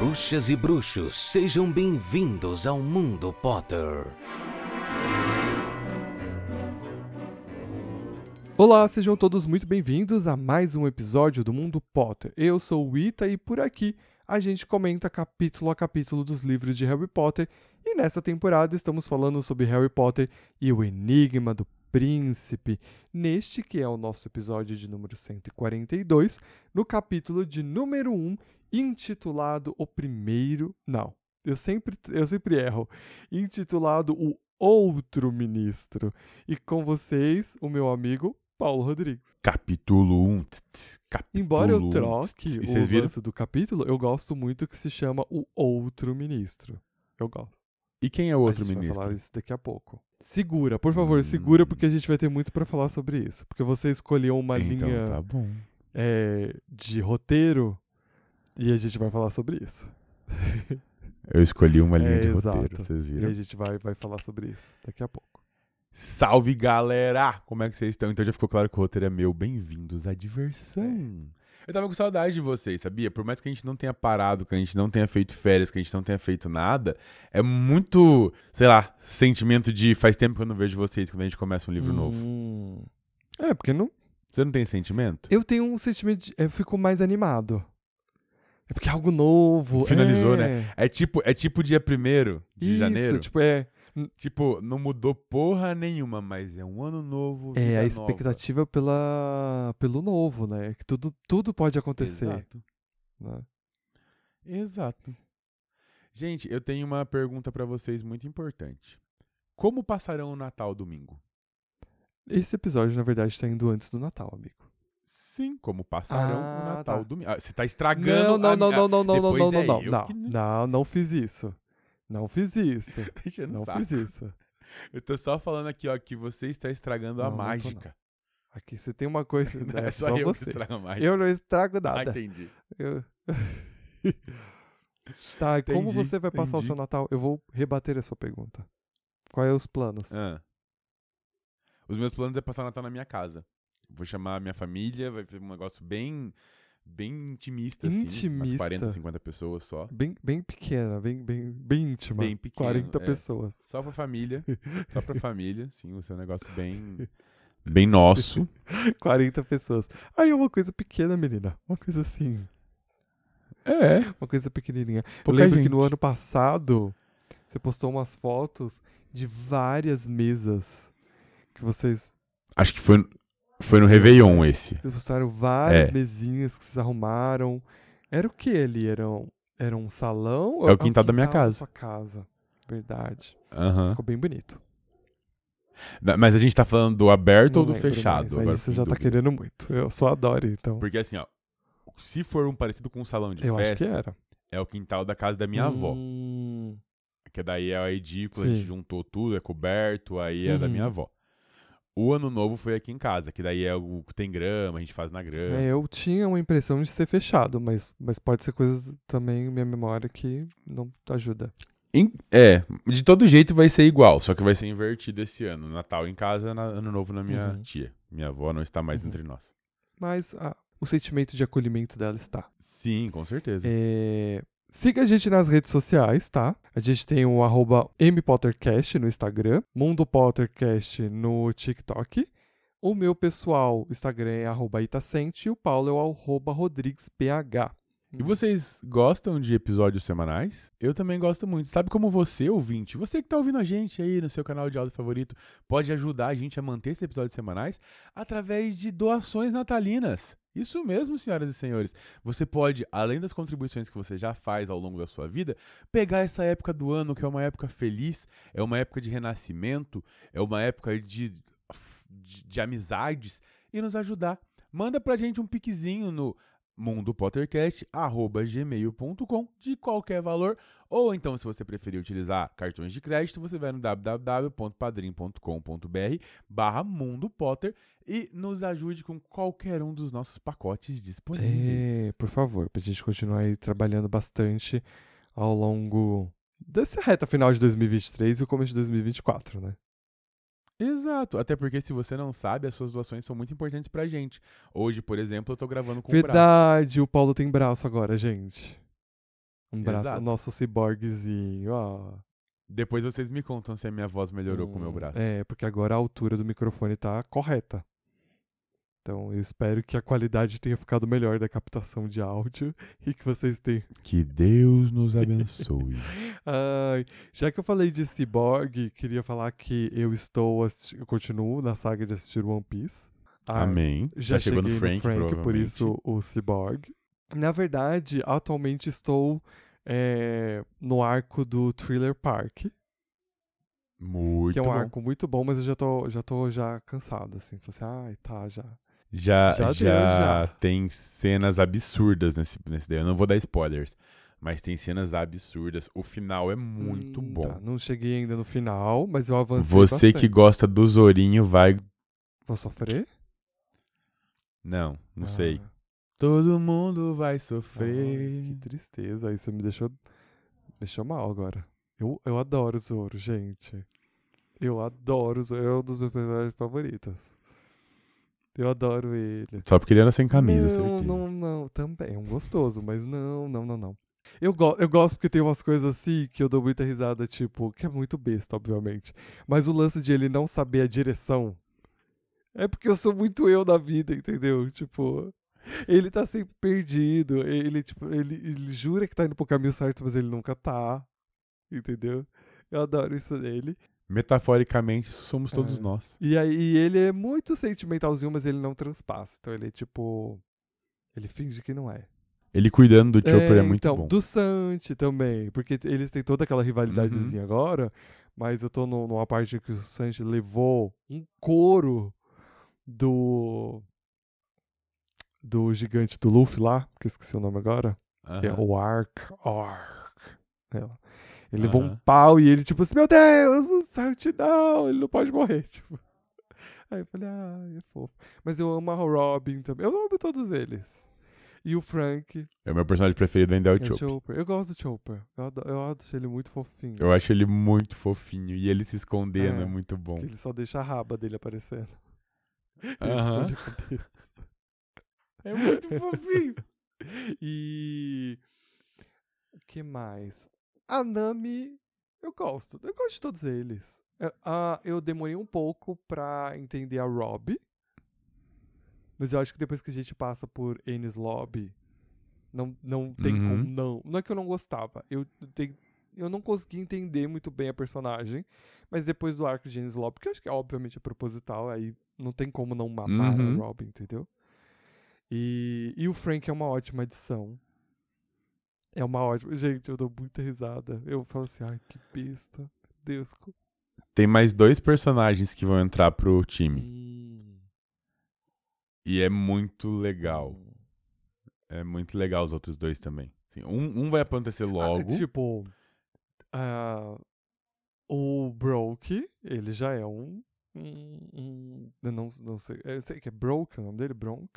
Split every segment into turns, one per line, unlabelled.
Bruxas e bruxos, sejam bem-vindos ao Mundo Potter.
Olá, sejam todos muito bem-vindos a mais um episódio do Mundo Potter. Eu sou o Ita e por aqui a gente comenta capítulo a capítulo dos livros de Harry Potter e nessa temporada estamos falando sobre Harry Potter e o Enigma do Príncipe, neste que é o nosso episódio de número 142, no capítulo de número 1, intitulado O Primeiro. Não, eu sempre, eu sempre erro. Intitulado O Outro Ministro. E com vocês, o meu amigo Paulo Rodrigues.
Capítulo 1. capítulo
Embora eu
1,
troque
E
o lance do capítulo, eu gosto muito que se chama O Outro Ministro. Eu gosto.
E quem é o outro
a gente
ministro?
vai falar isso daqui a pouco. Segura, por favor, segura,
Hum.
porque a gente vai ter muito pra falar sobre isso. Porque você escolheu uma
então
linha
tá bom.
é, de roteiro e a gente vai falar sobre isso.
Eu escolhi uma linha
É,
de
exato.
roteiro, vocês
E a
viram?
gente vai, vai falar sobre isso daqui a pouco.
Salve, galera! Como é que vocês estão? Então já ficou claro que o roteiro é meu. Bem-vindos à diversão. Eu tava com saudade de vocês, sabia? Por mais que a gente não tenha parado, que a gente não tenha feito férias, que a gente não tenha feito nada, é muito, sei lá, sentimento de faz tempo que eu não vejo vocês quando a gente começa um livro novo.
Hum. É, porque não.
Você não tem sentimento?
Eu tenho um sentimento. De, eu fico mais animado. É porque é algo novo.
Finalizou,
é.
É tipo, é tipo dia 1 de
Isso,
janeiro.
tipo, é.
Tipo, não mudou porra nenhuma, mas é um ano novo.
É a expectativa pela, pelo novo, né? Que tudo, tudo pode
nova.
acontecer.
Exato.
né?
Exato. Gente, eu tenho uma pergunta pra vocês muito importante. Como passarão o Natal domingo?
Esse episódio, na verdade, tá indo antes do Natal, amigo.
Sim, como passarão
Ah,
o Natal
tá.
domingo. Ah, você tá estragando
Não, não,
a
não, não, não, não, não,
depois
não,
é
não, não.
que
Não, não fiz isso. Não fiz isso.
O
Não
saco.
fiz isso.
Eu tô só falando aqui, ó, que você está estragando a
Não, não tô, não.
mágica.
Aqui você tem uma coisa.
Não
é
é só,
só
eu que
você.
estrago a mágica.
Eu não estrago
Ah,
nada.
entendi.
Eu- tá, e como
Entendi,
você vai passar o
entendi.
seu Natal? Eu vou rebater a sua pergunta. Quais é os planos?
Ah. Os meus planos é passar o Natal na minha casa. Vou chamar a minha família, vai ser um negócio bem bem intimista, assim. Umas
Intimista?
40, 50 pessoas só.
Bem, bem pequena, bem, bem, bem íntima.
Bem pequeno,
40
é.
pessoas.
Só pra família. só pra família. Sim, vai ser um negócio bem. Bem nosso.
40 pessoas. Aí é uma coisa pequena, menina. Uma coisa assim.
É.
Uma coisa pequenininha. Eu
Pouca
lembro
gente.
que no ano passado você postou umas fotos de várias mesas que vocês,
Acho que foi, foi no Réveillon esse.
vocês postaram várias
É.
mesinhas que vocês arrumaram. Era o que ali? Era um, era um salão?
É o quintal da minha casa.
sua casa. Verdade.
Aham.
Ficou bem bonito.
Da- Mas a gente tá falando do aberto
Não
ou do fechado?
mais, Aí você já tá
dúvida.
querendo muito. Eu só adoro, então.
Porque assim, ó. Se for um parecido com um salão de
Eu acho
festa,
que era.
é o quintal da casa da minha avó.
Hum,
Que daí é a edícula, a gente
Sim.
juntou tudo, é coberto, aí é da minha
Uhum.
avó. O ano novo foi aqui em casa, que daí é o que tem grama, a gente faz na grama.
É, eu tinha uma impressão de ser fechado, mas, mas pode ser coisas também, minha memória, que não ajuda.
Em- é, de todo jeito vai ser igual, só que vai ser invertido esse ano. Natal em casa, na- ano novo na minha
Uhum.
tia. Minha avó não está mais
Uhum.
entre nós.
Mas ah, o sentimento de acolhimento dela está.
Sim, com certeza.
É, Siga a gente nas redes sociais, tá? A gente tem o MPotterCast no Instagram, Mundo Pottercast no TikTok. O meu pessoal Instagram é arroba Itacente e o Paulo é o arroba RodriguesPH.
E vocês gostam de episódios semanais? Eu também gosto muito. Sabe como você, ouvinte, você que tá ouvindo a gente aí no seu canal de áudio favorito, pode ajudar a gente a manter esses episódios semanais através de doações natalinas. Isso mesmo, senhoras e senhores. Você pode, além das contribuições que você já faz ao longo da sua vida, pegar essa época do ano, que é uma época feliz, é uma época de renascimento, é uma época de, de, de amizades, e nos ajudar. Manda pra gente um piquezinho no mundopottercast.gmail.com de qualquer valor. Ou então, se você preferir utilizar cartões de crédito, você vai no www.padrim.com.br barra Mundo Potter e nos ajude com qualquer um dos nossos pacotes disponíveis.
É, por favor, pra gente continuar aí trabalhando bastante ao longo dessa reta final de 2023 e o começo de 2024, né?
Exato, até porque se você não sabe, as suas doações são muito importantes pra gente. Hoje, por exemplo, eu tô gravando com o braço.
Verdade, o Paulo tem braço agora, gente. Um braço,
Exato.
o nosso ciborguezinho, ó.
Depois vocês me contam se a minha voz melhorou com o meu
Hum,
braço.
É, porque agora a altura do microfone tá correta. Então eu espero que a qualidade tenha ficado melhor da captação de áudio e que vocês tenham.
Que Deus nos abençoe.
Ai, já que eu falei de Cyborg, queria falar que eu estou eu continuo na saga de assistir One Piece. Ah,
Amém.
Já
tá chegando
cheguei
o Frank,
no Frank, por isso o Cyborg. Na verdade, atualmente estou é, no arco do Thriller Park,
Muito
que é um
bom.
arco muito bom, mas eu já tô já, tô já cansado, assim. Falei assim, ai, tá, já.
Já,
Já
já, tem cenas absurdas nesse, nesse daí. Eu não vou dar spoilers, mas tem cenas absurdas. O final é muito
Hum,
bom.
tá, Não cheguei ainda no final, mas eu avancei
Você que
bastante.
gosta do Zorinho vai.
Vou sofrer?
Não, não
Ah,
sei. Todo mundo vai
ai,
sofrer.
que tristeza. Você me deixou, deixou mal agora. Eu, eu adoro o Zoro, gente. Eu adoro o Zoro. É um dos meus personagens favoritos. Eu adoro ele.
Só porque ele anda sem camisa,
não,
certeza.
Não, não, também. É um gostoso, mas não, não, não, não. Eu, go eu gosto porque tem umas coisas assim que eu dou muita risada, tipo, que é muito besta, obviamente. Mas o lance de ele não saber a direção é porque eu sou muito eu na vida, entendeu? Tipo, ele tá sempre perdido. Ele, tipo, ele, ele jura que tá indo pro caminho certo, mas ele nunca tá. Entendeu? Eu adoro isso nele.
Metaforicamente, somos todos
É.
nós.
E aí ele é muito sentimentalzinho, mas ele não transpassa. Então ele é tipo. Ele finge que não é.
Ele cuidando do Chopper é, muito
então,
bom. Uhum.
do Santi também, porque eles têm toda aquela rivalidadezinha agora, mas eu tô no- numa parte que o Sanji levou um couro do do gigante do Luffy lá, que eu esqueci o nome agora, que é o Ark, Ark. É. Ele levou um pau e ele tipo assim, meu Deus, o Santi não, ele não pode morrer, tipo. Aí eu falei, ah, é fofo. Mas eu amo a Robin também, eu amo todos eles. E o Frank,
É o meu personagem preferido ainda é o
é
Chopper.
Chopper. Eu gosto do Chopper. Eu, ado- eu acho ele muito fofinho.
Eu acho ele muito fofinho. E ele se escondendo
É.
é, muito bom.
Ele só deixa a raba dele aparecendo. Ele
Aham.
esconde a cabeça.
É muito fofinho.
E. O que mais? A Nami. Eu gosto. Eu gosto de todos eles. Eu, ah, eu demorei um pouco pra entender a Rob. Mas eu acho que depois que a gente passa por Ennis Lobby, não, não tem
Uhum.
como não. Não é que eu não gostava. Eu, te- eu não consegui entender muito bem a personagem. Mas depois do arco de Ennis Lobby, que eu acho que obviamente é proposital, aí não tem como não mamar
Uhum.
a Robin, entendeu? E, e o Frank é uma ótima adição. É uma ótima. Gente, eu dou muita risada. Eu falo assim, ai, que besta. Deus.
Tem mais dois personagens que vão entrar pro time.
Hum,
E é muito legal.
hum.
É muito legal os outros dois também. Assim, um, um vai acontecer
Ah,
logo.
tipo, ah, o Broke, ele já é um. um, um- eu não, não sei. Eu sei que é Broke o nome dele, Bronk.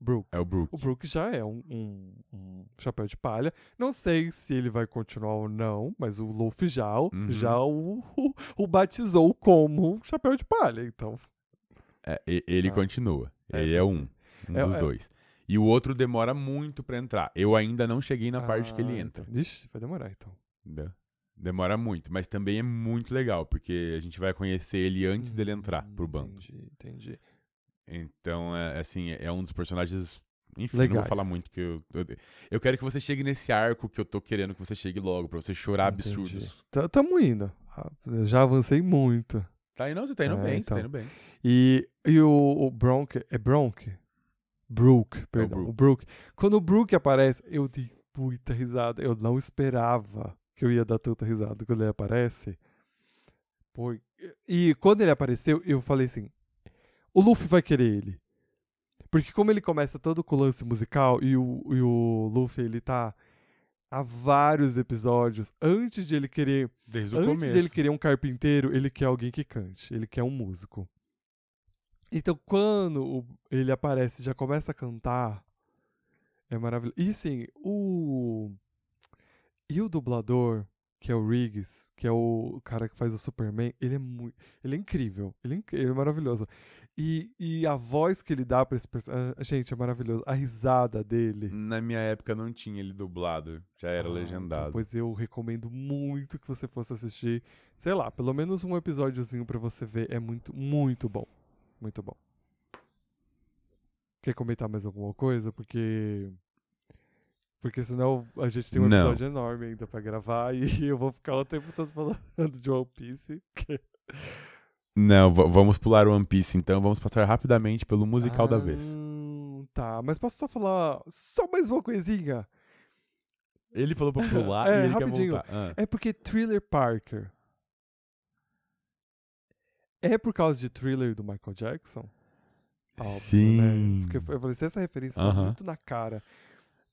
Brook.
É o Brook.
O Brook já é um, um- um chapéu de palha. Não sei se ele vai continuar ou não, mas o Luffy já, o-
Uhum.
já o, o, o batizou como chapéu de palha. Então,
É, ele
Ah.
continua.
É,
ele é um.
entendi.
Um
É,
dos
é.
dois. E o outro demora muito pra entrar. Eu ainda não cheguei na parte que ele
Ah,
entra.
então. Ixi, vai demorar então.
Demora muito, mas também é muito legal, porque a gente vai conhecer ele antes dele entrar
Hum,
pro banco.
Entendi, entendi.
Então, é, assim, é um dos personagens. Enfim, não
Legais.
vou falar muito que eu, eu. eu quero que você chegue nesse arco que eu tô querendo que você chegue logo, pra você chorar
Entendi.
absurdos.
Tá- Tamo indo. Ah, Já avancei muito.
Tá indo, você tá indo
É,
bem, você tá
então.
indo bem.
E, e o, o Bronk. É Bronk? Brook, perdão.
Brook.
o Brook. Quando o Brook aparece, eu dei muita risada. Eu não esperava que eu ia dar tanta risada quando ele aparece. Por... E quando ele apareceu, eu falei assim: o Luffy vai querer ele. Porque como ele começa todo com o lance musical e o, e o Luffy ele tá há vários episódios antes de ele querer
Desde o
Antes
começo.
dele querer um carpinteiro, ele quer alguém que cante. Ele quer um músico. Então, quando o- ele aparece e já começa a cantar, é maravilhoso. E assim, o. E o dublador, que é o Riggs, que é o cara que faz o Superman, ele é muito. Ele é incrível. Ele é, ele é maravilhoso. E, e a voz que ele dá pra esse personagem. Gente, é maravilhoso. A risada dele.
Na minha época não tinha ele dublado, já era
Ah, então,
legendado.
pois eu recomendo muito que você fosse assistir. Sei lá, pelo menos um episódiozinho pra você ver. É muito, muito bom. Muito bom. Quer comentar mais alguma coisa? Porque. Porque senão a gente tem um
Não.
episódio enorme ainda pra gravar e eu vou ficar o tempo todo falando de One Piece. que-
Não, va- vamos pular o One Piece então, vamos passar rapidamente pelo musical da vez.
Ah, Tá, mas posso só falar só mais uma coisinha?
Ele falou pra pular
É,
e ele
rapidinho.
quer voltar. Ah.
É porque Thriller Parker. É por causa de Thriller do Michael Jackson? Óbvio,
Sim.
Né? Porque eu falei, essa referência tá
Aham.
muito na cara.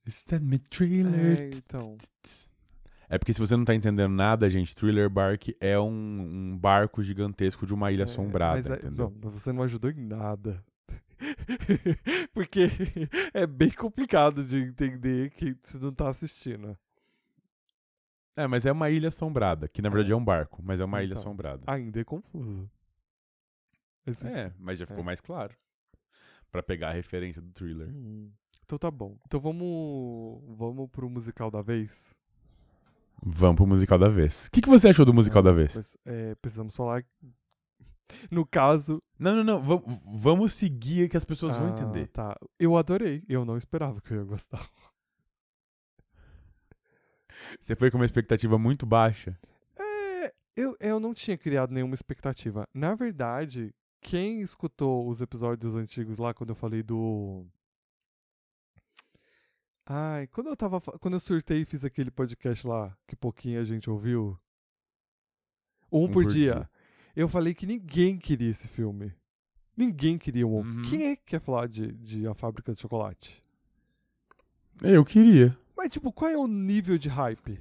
Stand me thriller.
É, então.
É porque se você não tá entendendo nada, gente, Thriller Bark é um, um barco gigantesco de uma ilha
é,
assombrada,
mas, é-
entendeu?
não, mas você não ajudou em nada. porque é bem complicado de entender que você não tá assistindo.
É, mas é uma ilha assombrada, que na verdade
É.
é um barco, mas é uma ilha
Então.
assombrada.
Ainda é confuso. Esse-
É, mas já ficou
É.
mais claro. Pra pegar a referência do Thriller.
Hum, Então tá bom. Então vamos, vamos pro musical da vez.
Vamos pro musical da vez. O que, que você achou do musical da vez?
é, precisamos falar. No caso.
Não, não, não. vam- vamos seguir que as pessoas vão
ah,
entender.
Tá. Eu adorei. Eu não esperava que eu ia gostar.
Você foi com uma expectativa muito baixa.
É, eu, eu não tinha criado nenhuma expectativa. Na verdade, quem escutou os episódios antigos lá, quando eu falei do. Ai, quando eu tava. Quando eu surtei e fiz aquele podcast lá, que pouquinho a gente ouviu. Um, por, dia. Eu falei que ninguém queria esse filme. Ninguém queria um.
Uhum.
Quem é que quer falar de, de A Fábrica de Chocolate?
Eu queria.
Mas, tipo, qual é o nível de hype?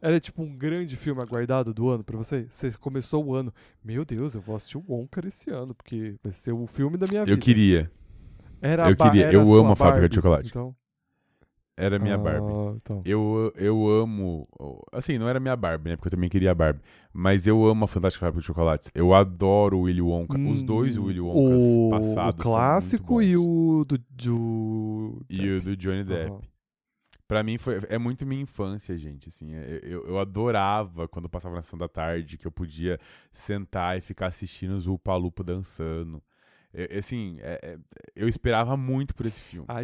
Era tipo um grande filme aguardado do ano pra você? Você começou o ano. Meu Deus, eu vou assistir o Wonka esse ano, porque vai ser o filme da minha vida.
Eu queria.
Era a
eu queria. Eu amo a Fábrica
Barbie,
de Chocolate.
Então,
Era minha
Ah,
Barbie.
então.
Eu, eu amo. Assim, não era minha Barbie, né? Porque eu também queria a Barbie. Mas eu amo a Fantástica Fábrica de Chocolates. Eu adoro o Willy Wonka. Os dois Willy Wonkas
Hum, o,
passados.
O clássico e o do. do
E o do Johnny Depp.
Aham.
Pra mim foi, é muito minha infância, gente. Assim, é- eu, eu adorava quando eu passava na sessão da tarde, que eu podia sentar e ficar assistindo os Upa Lupa dançando. É- assim, é- é- eu esperava muito por esse filme.
A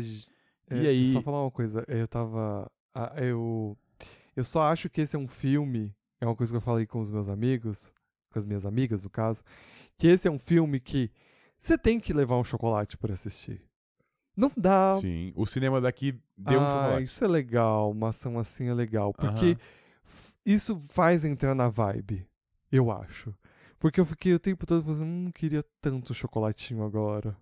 E
é,
aí-
Só falar uma coisa, eu tava. ah, Eu. Eu só acho que esse é um filme. É uma coisa que eu falei com os meus amigos, com as minhas amigas, no caso. Que esse é um filme que você tem que levar um chocolate pra assistir. Não dá.
Sim, o cinema daqui deu um
ah,
chocolate.
isso é legal, uma ação assim é legal. Porque
Aham.
f- isso faz entrar na vibe, eu acho. Porque eu fiquei o tempo todo falando, hum, queria tanto chocolatinho agora.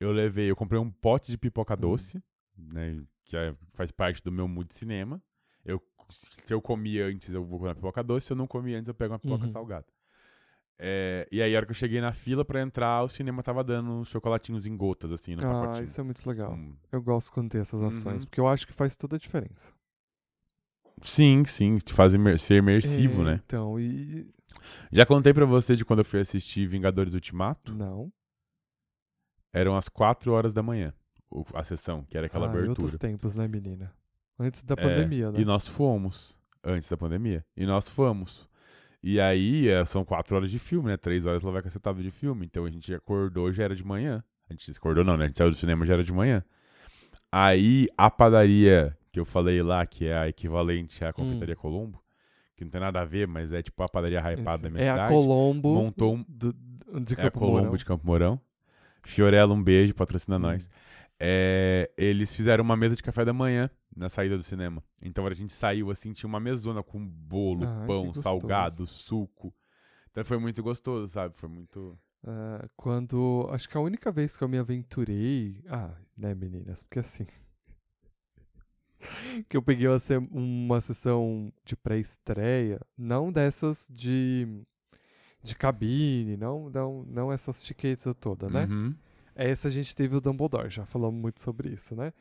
Eu levei, eu comprei um pote de pipoca
Hum.
doce, né? Que é- faz parte do meu mood cinema. Eu, se eu comi antes, eu vou comer pipoca doce. Se eu não comi antes, eu pego uma pipoca
Uhum.
salgada. É, e aí, a hora que eu cheguei na fila pra entrar, o cinema tava dando chocolatinhos em gotas, assim, no
Ah,
pacotinho.
isso é muito legal.
Hum.
Eu gosto quando tem essas ações,
Uhum.
porque eu acho que faz toda a diferença.
Sim, sim, te faz imer- ser imersivo,
É,
né?
Então, e.
Já contei pra você de quando eu fui assistir Vingadores Ultimato.
Não.
Eram as 4 horas da manhã, a sessão, que era aquela
ah, em outros
abertura.
tempos, né, menina? Antes da
É,
pandemia, né?
E nós fomos, antes da pandemia. E nós fomos. E aí, é, são quatro horas de filme, né? Três horas lá vai cacetada de filme. Então a gente acordou, já era de manhã. A gente acordou não, né? A gente saiu do cinema, já era de manhã. Aí, a padaria que eu falei lá, que é a equivalente à Confeitaria Colombo, que não tem nada a ver, mas é tipo a padaria hypada da minha
é
cidade.
a Colombo
montou um-
do, de
É a
Campo
Colombo
Mourão.
de Campo Mourão. Fiorella, um beijo, patrocina
Hum.
nós. É, eles fizeram uma mesa de café da manhã na saída do cinema. Então a gente saiu assim, tinha uma mesona com bolo,
Ah,
pão, salgado, suco. Então foi muito gostoso, sabe? Foi muito.
Ah, quando. Acho que a única vez que eu me aventurei. Ah, né, meninas? Porque assim. que eu peguei uma, uma sessão de pré-estreia, não dessas de. De cabine, não, não, não essas tiquetes todas, né?
Uhum.
Essa a gente teve o Dumbledore, já falamos muito sobre isso, né?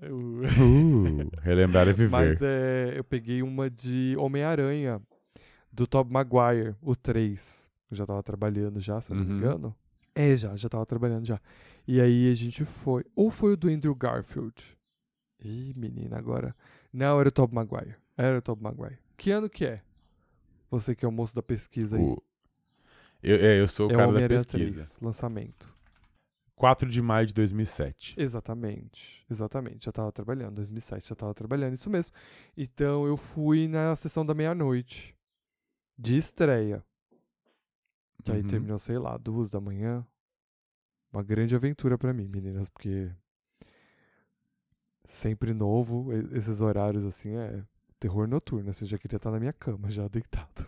Eu-
Uh, relembrar é viver.
Mas é, eu peguei uma de Homem-Aranha, do Tobey Maguire, o 3. Eu já tava trabalhando já, se eu não me
Uhum.
engano. É, já, já tava trabalhando já. E aí a gente foi. Ou foi o do Andrew Garfield? Ih, menina, agora. Não, era o Tobey Maguire. Era o Tobey Maguire. Que ano que é? Você que é o moço da pesquisa aí.
O- Eu, é, eu sou o
é o
cara da pesquisa.
3, lançamento.
4 de maio de 2007.
Exatamente, exatamente. Já tava trabalhando, 2007 já tava trabalhando, isso mesmo. Então eu fui na sessão da meia-noite, de estreia. Que aí
Uhum.
terminou, sei lá, duas da manhã. Uma grande aventura pra mim, meninas, porque sempre novo, esses horários assim é terror noturno, assim, eu já queria estar na minha cama, já deitado.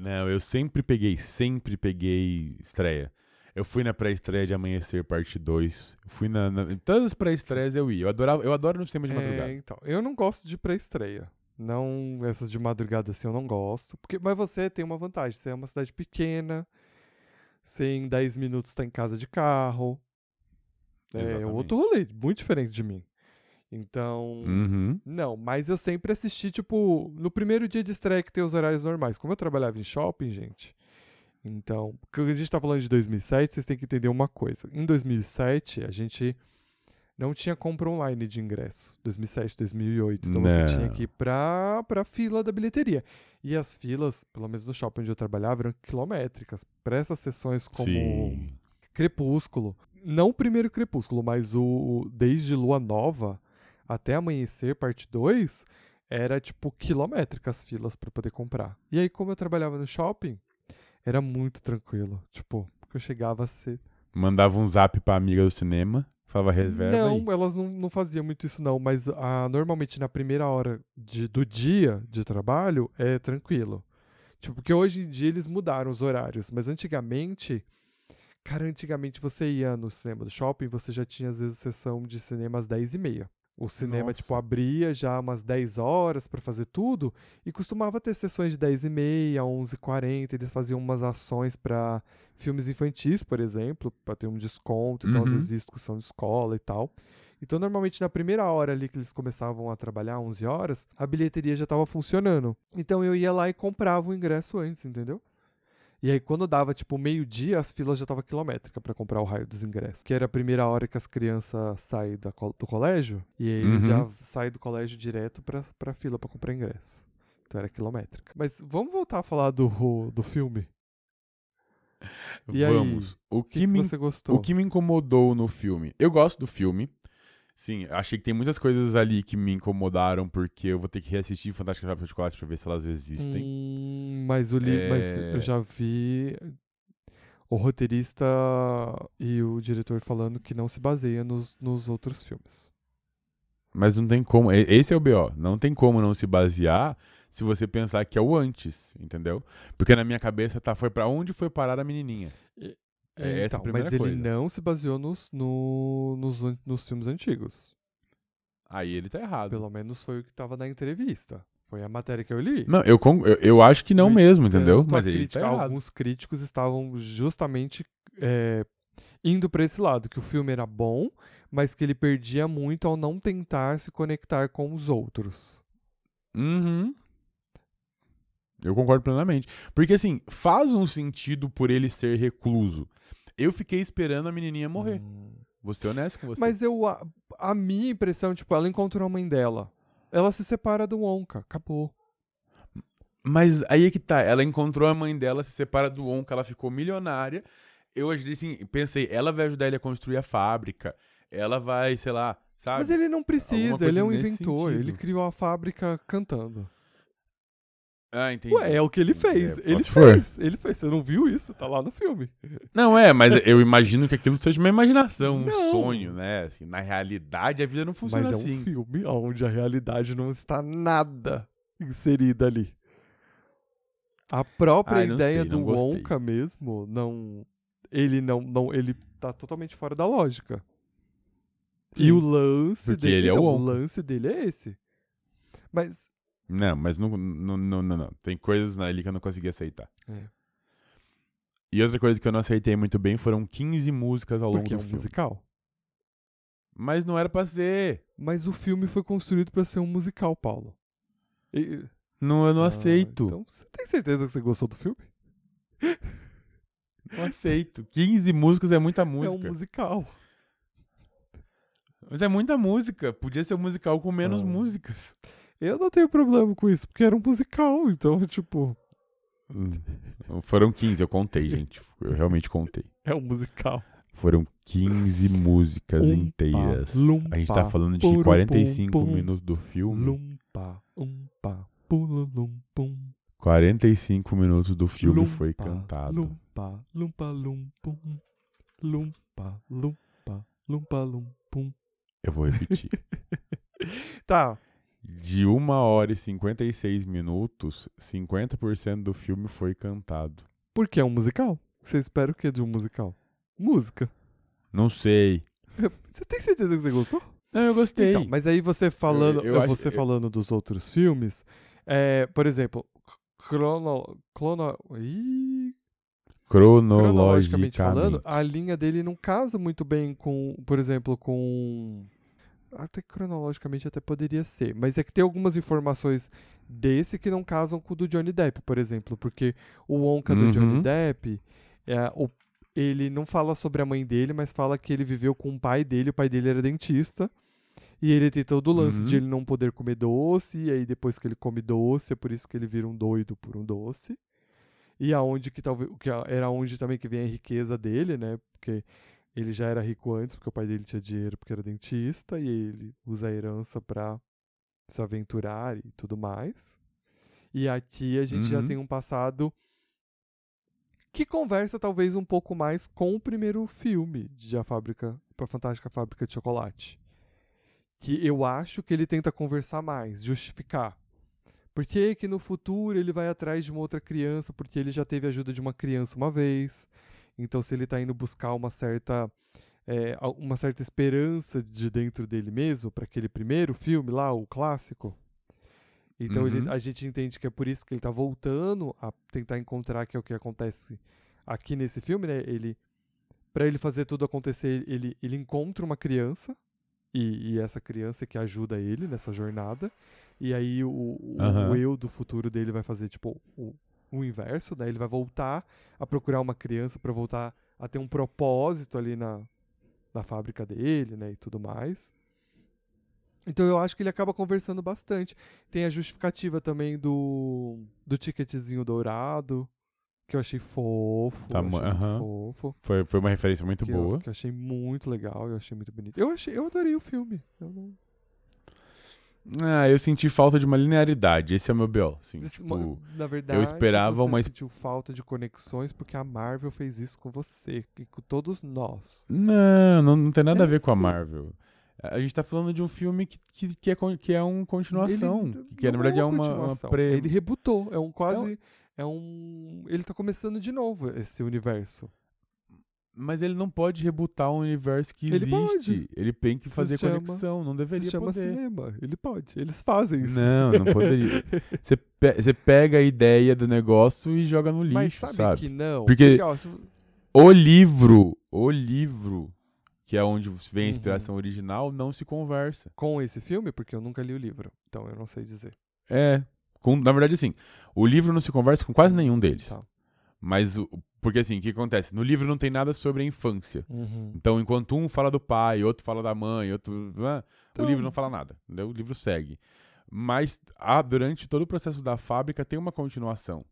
Não, eu sempre peguei, sempre peguei estreia. Eu fui na pré-estreia de Amanhecer, parte 2. Eu fui na, na- Em todas as pré-estreias eu ia. Eu, adorava, eu adoro no cinema de madrugada.
É, então, eu não gosto de pré-estreia. Não, essas de madrugada assim eu não gosto. Porque, mas você tem uma vantagem, você é uma cidade pequena, você em 10 minutos tá em casa de carro. É
Exatamente.
outro rolê, muito diferente de mim. Então,
Uhum.
não, mas eu sempre assisti, tipo, no primeiro dia de estreia que tem os horários normais. Como eu trabalhava em shopping, gente, então, quando a gente tá falando de 2007, vocês têm que entender uma coisa. Em 2007, a gente não tinha compra online de ingresso. 2007, 2008. Então você
Não.
tinha que ir pra, pra fila da bilheteria. E as filas, pelo menos no shopping onde eu trabalhava, eram quilométricas. Pra essas sessões como
Sim.
Crepúsculo. Não o primeiro Crepúsculo, mas o, o desde Lua Nova até Amanhecer, parte 2, era tipo quilométricas as filas pra poder comprar. E aí, como eu trabalhava no shopping, era muito tranquilo. Tipo, porque eu chegava a ser.
Mandava um zap pra amiga do cinema. Falava reserva
não, elas não, não faziam muito isso, não. Mas ah, normalmente na primeira hora de- do dia de trabalho é tranquilo. Tipo, porque hoje em dia eles mudaram os horários. Mas antigamente. Cara, antigamente você ia no cinema do shopping, você já tinha às vezes sessão de cinema às 10 e meia. O cinema,
Nossa.
tipo, abria já umas 10 horas pra fazer tudo e costumava ter sessões de 10 e meia, 11 e 40 Eles faziam umas ações pra filmes infantis, por exemplo, pra ter um desconto. Então, às
Uhum.
vezes, discussão de escola e tal. Então, normalmente, na primeira hora ali que eles começavam a trabalhar, 11 horas, a bilheteria já estava funcionando. Então, eu ia lá e comprava o ingresso antes, entendeu? E aí, quando dava, tipo, meio-dia, as filas já estavam quilométricas pra comprar o raio dos ingressos. Que era a primeira hora que as crianças saem co- do colégio. E aí, eles
Uhum.
já saem do colégio direto pra, pra fila pra comprar ingresso. Então, era quilométrica. Mas vamos voltar a falar do, do filme? E aí,
Vamos. o
O que,
que,
que
me
você gostou?
O que me incomodou no filme? Eu gosto do filme. Sim, achei que tem muitas coisas ali que me incomodaram, porque eu vou ter que reassistir Fantástica Fábrica de Chocolate pra ver se elas existem.
Hum, mas, o li mas
É.
eu já vi o roteirista e o diretor falando que não se baseia nos, nos outros filmes.
Mas não tem como. Esse é o BO. Não tem como não se basear se você pensar que é o antes, entendeu? Porque na minha cabeça tá, foi pra onde foi parar a menininha. É essa a
então,
primeira
mas ele
coisa.
não se baseou nos, no- nos, nos filmes antigos.
Aí ele tá errado.
Pelo menos foi o que estava na entrevista. Foi a matéria que eu li.
Não, eu, eu, eu acho que não
No
mesmo, entendeu?
A
Mas ele
crítica-
tá errado.
alguns críticos estavam justamente é, indo para esse lado, que o filme era bom, mas que ele perdia muito ao não tentar se conectar com os outros.
Uhum. Eu concordo plenamente. Porque, assim, faz um sentido por ele ser recluso. Eu fiquei esperando a menininha morrer.
Hum.
Vou ser honesto com você.
Mas eu a, a minha impressão, tipo, ela encontrou a mãe dela. Ela se separa do Wonka, acabou.
Mas aí é que tá. Ela encontrou a mãe dela, se separa do Onca, ela ficou milionária. Eu assim, pensei, ela vai ajudar ele a construir a fábrica. Ela vai, sei lá, sabe?
Mas ele não precisa, ele é um inventor. Ele
sentido.
criou a fábrica cantando.
Ah, entendi.
Ué, é o que ele fez.
É,
ele fez. Ele fez. Você não viu isso? Tá lá no filme.
Não, é, mas eu imagino que aquilo seja uma imaginação, um
Não.
sonho, né? Assim, na realidade, a vida não funciona
Mas é
assim.
um filme onde a realidade não está nada inserida ali. A própria
não
ideia
sei,
do. Wonka mesmo, não. Ele não, não. Ele tá totalmente fora da lógica. E
Sim.
o lance
Porque
dele.
ele é o
então, o
Wonka.
lance dele é esse. Mas.
Não, mas não, não, não, não, não. Tem coisas ali que eu não consegui aceitar.
É,
E outra coisa que eu não aceitei muito bem foram 15 músicas ao longo
porque é
do
um
filme.
musical.
Mas não era pra ser.
Mas o filme foi construído pra ser um musical, Paulo. E-
Não, eu não
Ah,
aceito.
Então, você tem certeza que você gostou do filme?
Não aceito. 15 músicas é muita
É um
música.
musical.
Mas é muita música. Podia ser um musical com menos
Ah.
músicas.
Eu não tenho problema com isso, porque era um musical, então, tipo,
Hum. Foram 15, eu contei, gente. Eu realmente contei.
é um musical.
Foram 15 músicas
Umpa,
inteiras. a gente tá
lumpa,
falando de
puru,
45
pum, pum.
minutos do filme.
Lumpa, umpa, pululum, pum.
45 minutos do filme foi
Lumpa,
cantado.
Lumpa, lumpa, lum, pum. Lumpa, lumpa, lumpa, lum, pum.
Eu vou repetir.
Tá,
De 1 hora e 56 minutos, 50% do filme foi cantado.
porque é um musical? Você espera o que de um musical? Música.
Não sei.
Você tem certeza que você gostou?
Não, eu gostei.
Então, mas aí você falando,
Eu- eu acho-
você
eu-
falando dos outros filmes, é, por exemplo, crono, clono, ih, Cronologicamente. falando, a linha dele não casa muito bem com, por exemplo, com até cronologicamente até poderia ser, mas é que tem algumas informações desse que não casam com o do Johnny Depp, por exemplo, porque o Wonka do Johnny
Uhum.
Depp, é, o- ele não fala sobre a mãe dele, mas fala que ele viveu com o pai dele, o pai dele era dentista. E ele tem todo o lance
Uhum.
de ele não poder comer doce, e aí depois que ele come doce, é por isso que ele vira um doido por um doce. E aonde que talvez que era onde também que vem a riqueza dele, né? Porque ele já era rico antes, porque o pai dele tinha dinheiro porque era dentista, e ele usa a herança pra se aventurar e tudo mais. E aqui a gente já
Uhum.
tem um passado que conversa talvez um pouco mais com o primeiro filme de A Fábrica, A Fantástica Fábrica de Chocolate. Que eu acho que ele tenta conversar mais, justificar. Por que que no futuro ele vai atrás de uma outra criança? Porque ele já teve ajuda de uma criança uma vez. Então se ele tá indo buscar uma certa é, uma certa esperança de dentro dele mesmo para aquele primeiro filme lá, o clássico. Então ele-
Uhum.
a gente entende que é por isso que ele tá voltando a tentar encontrar que é o que acontece aqui nesse filme, né? Ele para ele fazer tudo acontecer, ele, ele encontra uma criança e, e essa criança que ajuda ele nessa jornada. E aí o, o,
Aham.
o eu do futuro dele vai fazer tipo o, o inverso, né? Ele vai voltar a procurar uma criança para voltar a ter um propósito ali na, na fábrica dele, né, e tudo mais. Então eu acho que ele acaba conversando bastante. Tem a justificativa também do do ticketzinho dourado, que eu achei fofo,
Tá
achei muito
aham.
fofo.
Foi, foi uma referência muito
que
boa.
Eu, que eu achei muito legal, eu achei muito bonito. Eu achei, eu adorei o filme. Eu não,
Ah, eu senti falta de uma linearidade. Esse é o meu B.O. Assim,
Des-
tipo,
na verdade,
esperava
você
uma-
sentiu falta de conexões porque a Marvel fez isso com você e com todos nós.
Não, não, não tem nada
É,
a ver com a. Marvel. A gente tá falando de um filme que, que, que é, que é uma continuação.
Ele
que na verdade é
uma
uma, uma pre...
Ele rebutou, é um quase é um ele tá começando de novo esse universo.
Mas ele não pode rebutar um universo que
Ele
existe.
pode.
Ele tem que
Se
fazer
chama-
conexão. Não
Se
deveria
chama
poder.
cinema, ele pode. Eles fazem isso.
Não, não poderia. Você pe- pega a ideia do negócio e joga no lixo,
Mas sabe,
sabe?
que não?
Porque-
ó, se-
O livro, o livro, que é onde vem a
Uhum.
inspiração original, não se conversa.
com esse filme, porque eu nunca li o livro, então eu não sei dizer.
É. Com, na verdade, assim, o livro não se conversa com quase nenhum deles.
Tá.
Mas, o- porque assim, o que acontece? No livro não tem nada sobre a infância.
Uhum.
Então, enquanto um fala do pai, outro fala da mãe, outro. ah,
Então-
O livro não fala nada. Entendeu? O livro segue. Mas ah, durante todo o processo da fábrica tem uma continuação.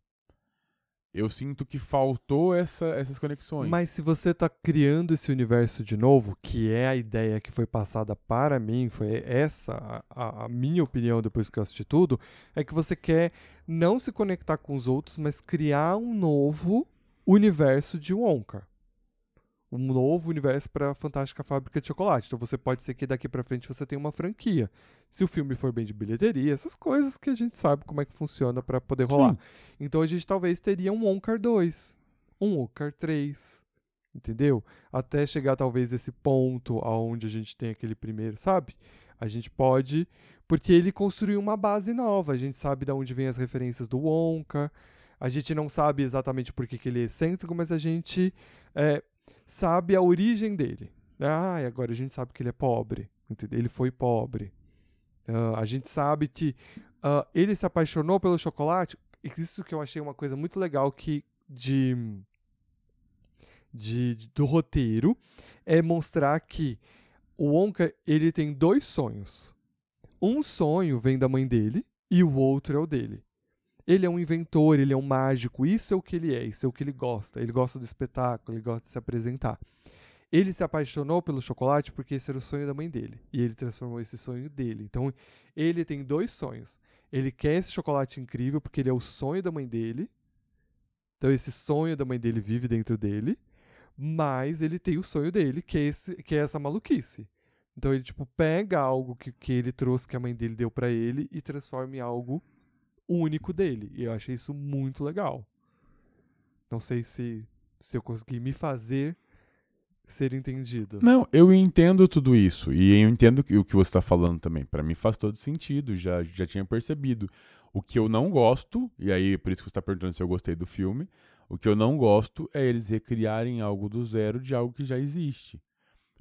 Eu sinto que faltou essa, essas conexões.
Mas se você tá criando esse universo de novo, que é a ideia que foi passada para mim, foi essa a- a, a minha opinião depois que eu assisti tudo, é que você quer não se conectar com os outros, mas criar um novo universo de Wonka. Um novo universo para a Fantástica Fábrica de Chocolate. Então você pode ser que daqui para frente você tenha uma franquia. Se o filme for bem de bilheteria, essas coisas que a gente sabe como é que funciona para poder rolar.
Sim.
Então a gente talvez teria um Wonka 2, um Wonka 3, entendeu? Até chegar talvez esse ponto aonde a gente tem aquele primeiro, sabe? A gente pode, porque ele construiu uma base nova, a gente sabe de onde vem as referências do Wonka, a gente não sabe exatamente por que, que ele é excêntrico, mas a gente é, sabe a origem dele. Ah, e agora a gente sabe que ele é pobre, ele foi pobre. Ah, a gente sabe que ah, ele se apaixonou pelo chocolate. Isso que eu achei uma coisa muito legal que de, de, de- do roteiro é mostrar que o Wonka ele tem dois sonhos. Um sonho vem da mãe dele e o outro é o dele. Ele é um inventor, ele é um mágico, isso é o que ele é, isso é o que ele gosta. Ele gosta do espetáculo, ele gosta de se apresentar. Ele se apaixonou pelo chocolate porque esse era o sonho da mãe dele. E ele transformou esse sonho dele. Então, ele tem dois sonhos. Ele quer esse chocolate incrível porque ele é o sonho da mãe dele. Então, esse sonho da mãe dele vive dentro dele. Mas ele tem o sonho dele, que é, esse, que é essa maluquice. Então, ele, tipo, pega algo que, que ele trouxe, que a mãe dele deu pra ele, e transforma em algo único dele. E eu achei isso muito legal. Não sei se, se eu consegui me fazer ser entendido.
Não, eu entendo tudo isso. E eu entendo o que você está falando também. Pra mim faz todo sentido. Já, já tinha percebido. O que eu não gosto, e aí por isso que você está perguntando se eu gostei do filme. O que eu não gosto é eles recriarem algo do zero de algo que já existe.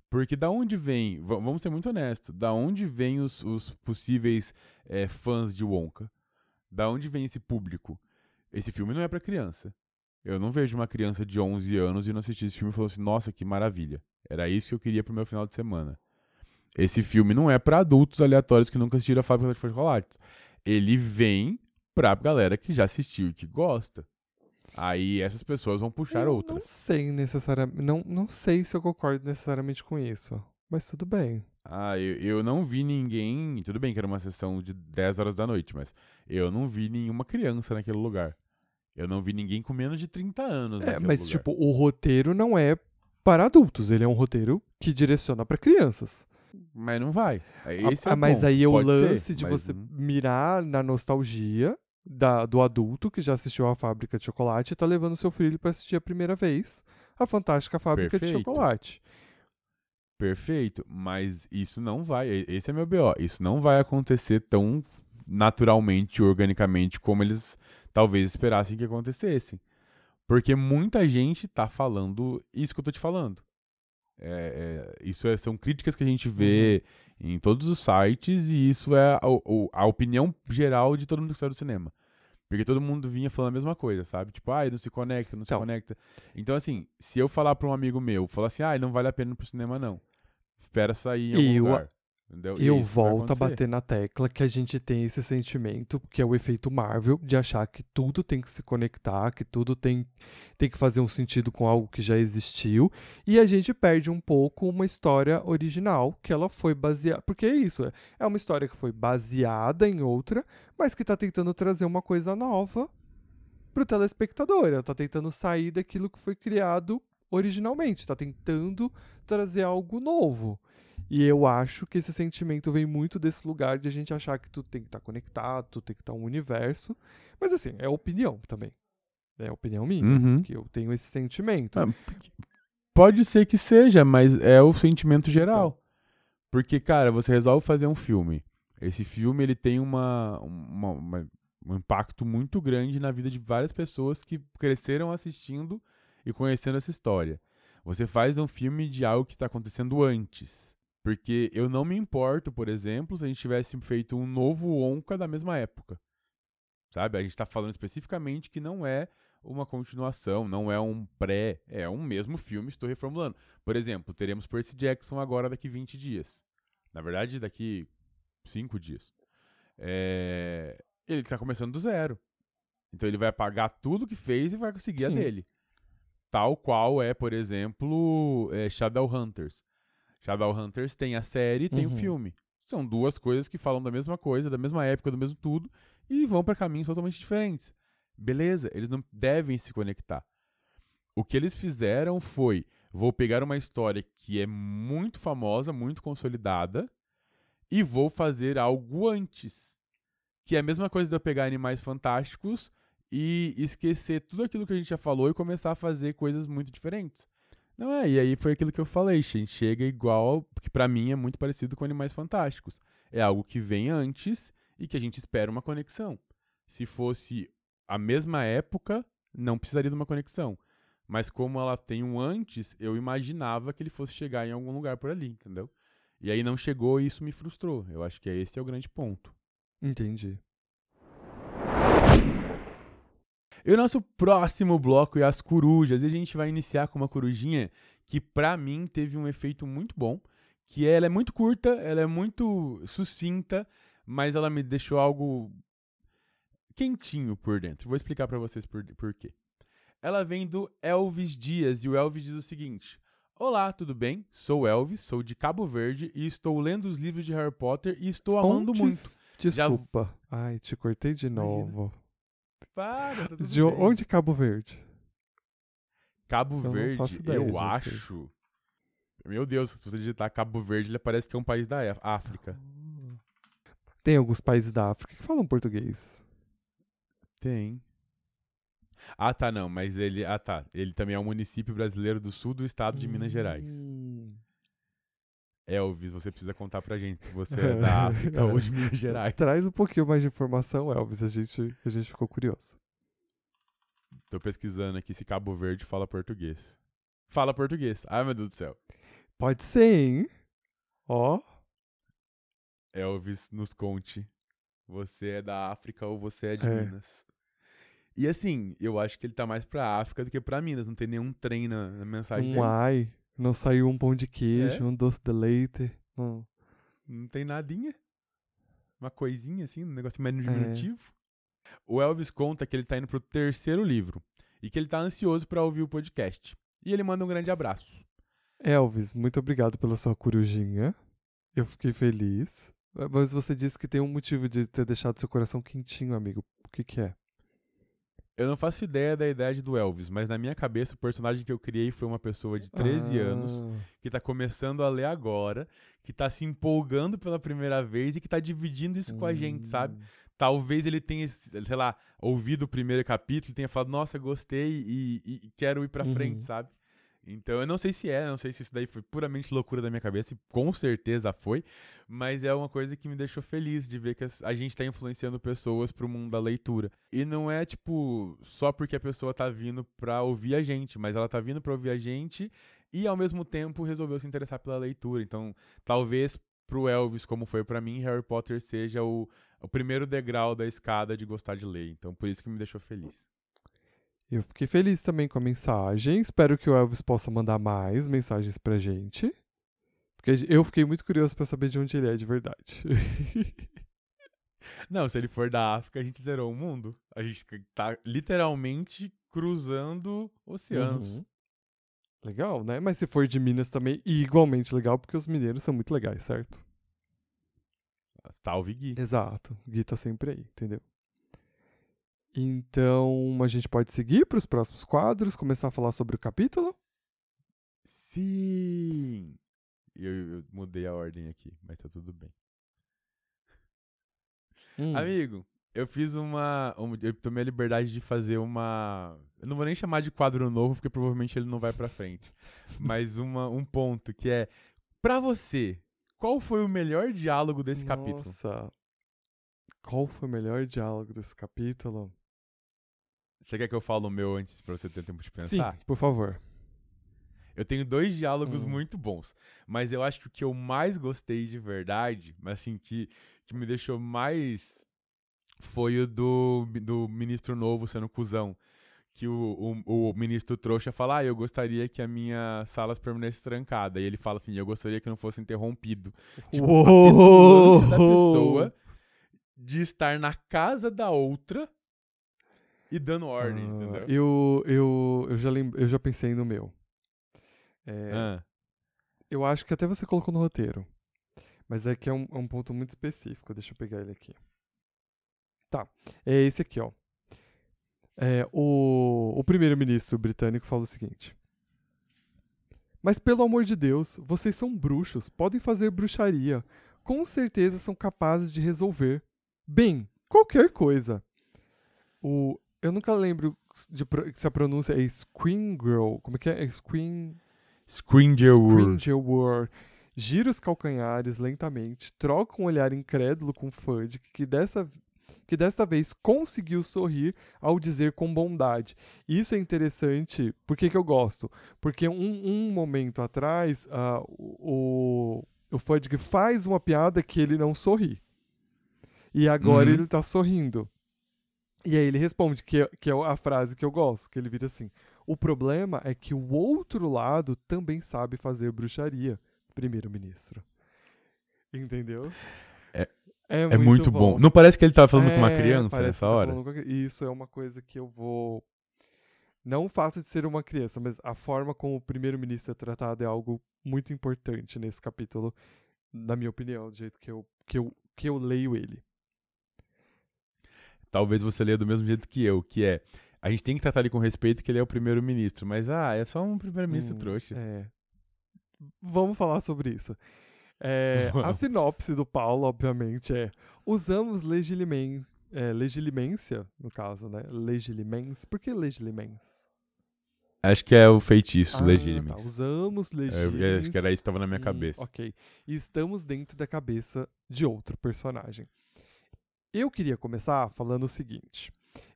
Porque da onde vem, va- vamos ser muito honestos, da onde vem os, os possíveis eh, fãs de Wonka? Da onde vem esse público? Esse filme não é pra criança. Eu não vejo uma criança de 11 anos e não assistir esse filme e falar assim, nossa, que maravilha. Era isso que eu queria pro meu final de semana. Esse filme não é pra adultos aleatórios que nunca assistiram a Fábrica de Chocolates. Ele vem pra galera que já assistiu e que gosta. Aí essas pessoas vão puxar
eu Não
outras.
sei necessariamente. Não, não sei se eu concordo necessariamente com isso. Mas tudo bem.
Ah, eu, eu não vi ninguém. Tudo bem que era uma sessão de 10 horas da noite, mas eu não vi nenhuma criança naquele lugar. Eu não vi ninguém com menos de 30 anos.
É, mas,
lugar.
tipo, o roteiro não é para adultos. Ele é um roteiro que direciona para crianças.
Mas não vai. Esse
Ah,
é
ah, mas
bom.
aí é o
Pode ser,
lance de
mas
você mirar na nostalgia da, do adulto que já assistiu a Fábrica de Chocolate e tá levando seu filho para assistir a primeira vez a Fantástica Fábrica de
Perfeito.
Chocolate.
Perfeito, mas isso não vai. Esse é meu BO. Isso não vai acontecer tão naturalmente, organicamente, como eles talvez esperassem que acontecesse. Porque muita gente tá falando isso que eu tô te falando. É, é, isso é- são críticas que a gente vê em todos os sites e isso é a, a opinião geral de todo mundo que saiu do cinema. Porque todo mundo vinha falando a mesma coisa, sabe? Tipo, ah, não se conecta, não se
Então.
conecta. Então, assim, se eu falar pra um amigo meu, falar assim, ah, não vale a pena ir pro cinema, não. Espera sair em algum
Eu-
lugar. Entendeu? E
Eu volto a bater na tecla que a gente tem esse sentimento, que é o efeito Marvel, de achar que tudo tem que se conectar, que tudo tem, tem que fazer um sentido com algo que já existiu, e a gente perde um pouco uma história original, que ela foi baseada. Porque é isso, é- é uma história que foi baseada em outra, mas que tá tentando trazer uma coisa nova pro telespectador. Ela tá tentando sair daquilo que foi criado originalmente, tá tentando trazer algo novo. E eu acho que esse sentimento vem muito desse lugar de a gente achar que tudo tem que estar conectado, tudo tem que estar um universo. Mas assim, é opinião também. É opinião minha,
Uhum.
que eu tenho esse sentimento.
Ah, Pode ser que seja, mas é o sentimento geral.
Então.
Porque, cara, você resolve fazer um filme. Esse filme ele tem uma, uma- uma- um impacto muito grande na vida de várias pessoas que cresceram assistindo e conhecendo essa história. Você faz um filme de algo que está acontecendo antes. Porque eu não me importo, por exemplo, se a gente tivesse feito um novo Onca da mesma época. Sabe? A gente está falando especificamente que não é uma continuação, não é um pré, é um mesmo filme, estou reformulando. Por exemplo, teremos Percy Jackson agora daqui 20 dias. Na verdade, daqui 5 dias. É, Ele está começando do zero. Então ele vai apagar tudo que fez e vai conseguir a
Sim.
dele. Tal qual é, por exemplo, é, Shadowhunters. Shadowhunters tem a série e tem o
Uhum.
filme. São duas coisas que falam da mesma coisa, da mesma época, do mesmo tudo, e vão para caminhos totalmente diferentes. Beleza, eles não devem se conectar. O que eles fizeram foi: vou pegar uma história que é muito famosa, muito consolidada, e vou fazer algo antes. Que é a mesma coisa de eu pegar animais fantásticos e esquecer tudo aquilo que a gente já falou e começar a fazer coisas muito diferentes. Não é, e aí foi aquilo que eu falei, gente chega igual, que pra mim é muito parecido com Animais Fantásticos. É algo que vem antes e que a gente espera uma conexão. Se fosse a mesma época, não precisaria de uma conexão. Mas como ela tem um antes, eu imaginava que ele fosse chegar em algum lugar por ali, entendeu? E aí não chegou e isso me frustrou. Eu acho que esse é o grande ponto.
Entendi.
E o nosso próximo bloco é as corujas. E a gente vai iniciar com uma corujinha que, pra mim, teve um efeito muito bom. Que ela é muito curta, ela é muito sucinta, mas ela me deixou algo quentinho por dentro. Vou explicar pra vocês por, por quê. Ela vem do Elvis Dias e o Elvis diz o seguinte: Olá, tudo bem? Sou Elvis, sou de Cabo Verde e estou lendo os livros de Harry Potter e estou amando
Onde-
muito.
Desculpa. Ai, te cortei de
Imagina. Para, tá tudo
De
bem.
onde Cabo Verde?
Cabo
não
Verde,
ideia de
eu acho. Meu Deus, se você digitar Cabo Verde, ele parece que é um país da África.
Tem alguns países da África que falam português.
Tem. Ah, tá, não, mas ele. Ah, tá. Ele também é um município brasileiro do sul do estado de Minas Gerais. Elvis, você precisa contar pra gente se você é da África ou de Minas Gerais.
Traz um pouquinho mais de informação, Elvis. A gente, a gente ficou curioso.
Tô pesquisando aqui se Cabo Verde fala português. Fala português. Ai, meu Deus do céu.
Pode ser, hein? Ó.
Elvis, nos conte. Você é da África ou você é de
É.
Minas? E assim, eu acho que ele tá mais pra África do que pra Minas. Não tem nenhum trem na, na mensagem
Um
dele.
ai. Não saiu um pão de queijo,
É?
um doce de leite. Hum.
Não tem nadinha. Uma coisinha assim, um negócio mais
É.
diminutivo. O Elvis conta que ele tá indo pro terceiro livro e que ele tá ansioso pra ouvir o podcast. E ele manda um grande abraço.
Elvis, muito obrigado pela sua corujinha. Eu fiquei feliz. Mas você disse que tem um motivo de ter deixado seu coração quentinho, amigo. O que que é?
Eu não faço ideia da idade do Elvis, mas na minha cabeça o personagem que eu criei foi uma pessoa de 13 anos
Ah,
que tá começando a ler agora, que tá se empolgando pela primeira vez e que tá dividindo isso com a gente, sabe?
hum.
Talvez ele tenha, sei lá, ouvido o primeiro capítulo e tenha falado, nossa, gostei e, e- e quero ir pra
Uhum.
frente, sabe? Então, eu não sei se é, não sei se isso daí foi puramente loucura da minha cabeça, e com certeza foi, mas é uma coisa que me deixou feliz de ver que a gente tá influenciando pessoas pro mundo da leitura. E não é, tipo, só porque a pessoa tá vindo pra ouvir a gente, mas ela tá vindo pra ouvir a gente e, ao mesmo tempo, resolveu se interessar pela leitura. Então, talvez pro Elvis, como foi pra mim, Harry Potter seja o, o primeiro degrau da escada de gostar de ler. Então, por isso que me deixou feliz.
Eu fiquei feliz também com a mensagem. Espero que o Elvis possa mandar mais mensagens pra gente. Porque eu fiquei muito curioso pra saber de onde ele é de verdade.
Não, se ele for da África, a gente zerou o mundo. A gente tá literalmente cruzando oceanos.
Uhum. Legal, né? Mas se for de Minas também, igualmente legal, porque os mineiros são muito legais, certo?
Salve, Gui.
Exato. O Gui tá sempre aí, entendeu? Então, a gente pode seguir para os próximos quadros, começar a falar sobre o capítulo.
Sim! Eu, eu mudei a ordem aqui, mas tá tudo bem.
Hum.
Amigo, eu fiz uma, um- Eu tomei a liberdade de fazer uma. Eu não vou nem chamar de quadro novo, porque provavelmente ele não vai pra frente. Mas uma, um ponto que é. Pra você, qual foi o melhor diálogo desse capítulo?
Nossa. Qual foi o melhor diálogo desse capítulo?
Você quer que eu fale o meu antes pra você ter tempo de
Sim,
pensar?
por favor.
Eu tenho dois diálogos
Hum.
muito bons. Mas eu acho que o que eu mais gostei de verdade, mas assim, que, que me deixou mais. Foi o do, do ministro novo sendo cuzão. Que o, o, o ministro trouxa fala: Ah, eu gostaria que a minha sala permanecesse trancada. E ele fala assim: Eu gostaria que não fosse interrompido. Tipo, a petulância da pessoa de estar na casa da outra e dando ordens,
Ah,
entendeu?
eu, eu, eu, já lem- eu já pensei no meu. É,
Ah,
Eu acho que até você colocou no roteiro. Mas é que é um, é um ponto muito específico. Deixa eu pegar ele aqui. Tá. É esse aqui, ó. É, o, o primeiro-ministro britânico fala o seguinte. Mas pelo amor de Deus, vocês são bruxos, podem fazer bruxaria. Com certeza são capazes de resolver. Bem, qualquer coisa. O, eu nunca lembro de, se a pronúncia é Screengirl. Como é que é? É Screen...
Scringerwood.
Scringerwood gira os calcanhares lentamente, troca um olhar incrédulo com Fudge, que dessa, que desta vez conseguiu sorrir ao dizer com bondade. Isso é interessante, por que, que eu gosto? Porque um, um momento atrás, ah, o, o Fudge faz uma piada que ele não sorri. E agora
Uhum.
ele tá sorrindo. E aí ele responde, que é, que é a frase que eu gosto, que ele vira assim: O problema é que o outro lado também sabe fazer bruxaria, primeiro-ministro. Entendeu?
É-
é
É muito bom. Não parece que ele tava falando com uma
É,
criança nessa
tá
hora?
com Isso é uma coisa que eu vou. Não o fato de ser uma criança, mas a forma como o primeiro-ministro é tratado é algo muito importante nesse capítulo, na minha opinião, do jeito que eu, que eu, que eu leio ele.
Talvez você leia do mesmo jeito que eu, que é. A gente tem que tratar ele com respeito que ele é o primeiro-ministro, mas ah, é só um primeiro-ministro
Hum,
trouxa.
É. Vamos falar sobre isso. É, a sinopse do Paulo, obviamente, é: usamos legilimens, é, legilimência, no caso, né? Legilimens. Por que legilimens?
Acho que é o feitiço,
Ah,
legítimos.
tá. Usamos
É,
legilimens.
eu acho que era isso que tava na minha
Hum,
cabeça.
ok. E estamos dentro da cabeça de outro personagem. Eu queria começar falando o seguinte.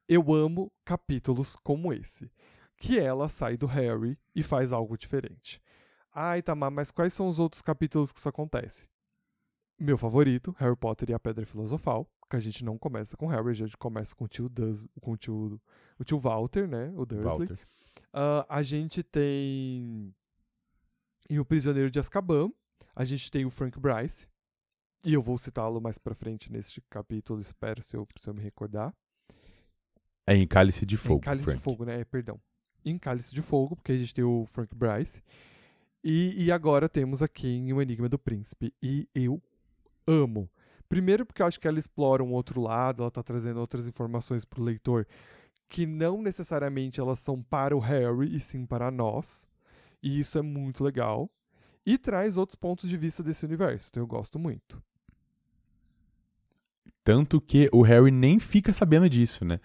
Eu amo capítulos como esse. Que ela sai do Harry e faz algo diferente. Ai, Tamar, mas quais são os outros capítulos que isso acontece? Meu favorito, Harry Potter e a Pedra Filosofal. Que a gente não começa com Harry, a gente começa com o tio, Duz, com o tio, o tio Walter, né? O Dursley. Ah, a gente tem. E o Prisioneiro de Azkaban. A gente tem o Frank Bryce. E eu vou citá-lo mais pra frente neste capítulo, espero se eu, se eu me recordar.
É em Cálice de Fogo.
em Cálice
Frank.
de Fogo, né? Perdão. Em Cálice de Fogo, porque a gente tem o Frank Bryce. E, e agora temos aqui em O Enigma do Príncipe. E eu amo. Primeiro porque eu acho que ela explora um outro lado, ela tá trazendo outras informações pro leitor que não necessariamente elas são para o Harry e sim para nós. E isso é muito legal. E traz outros pontos de vista desse universo. Então eu gosto muito.
Tanto que o Harry nem fica sabendo disso, né?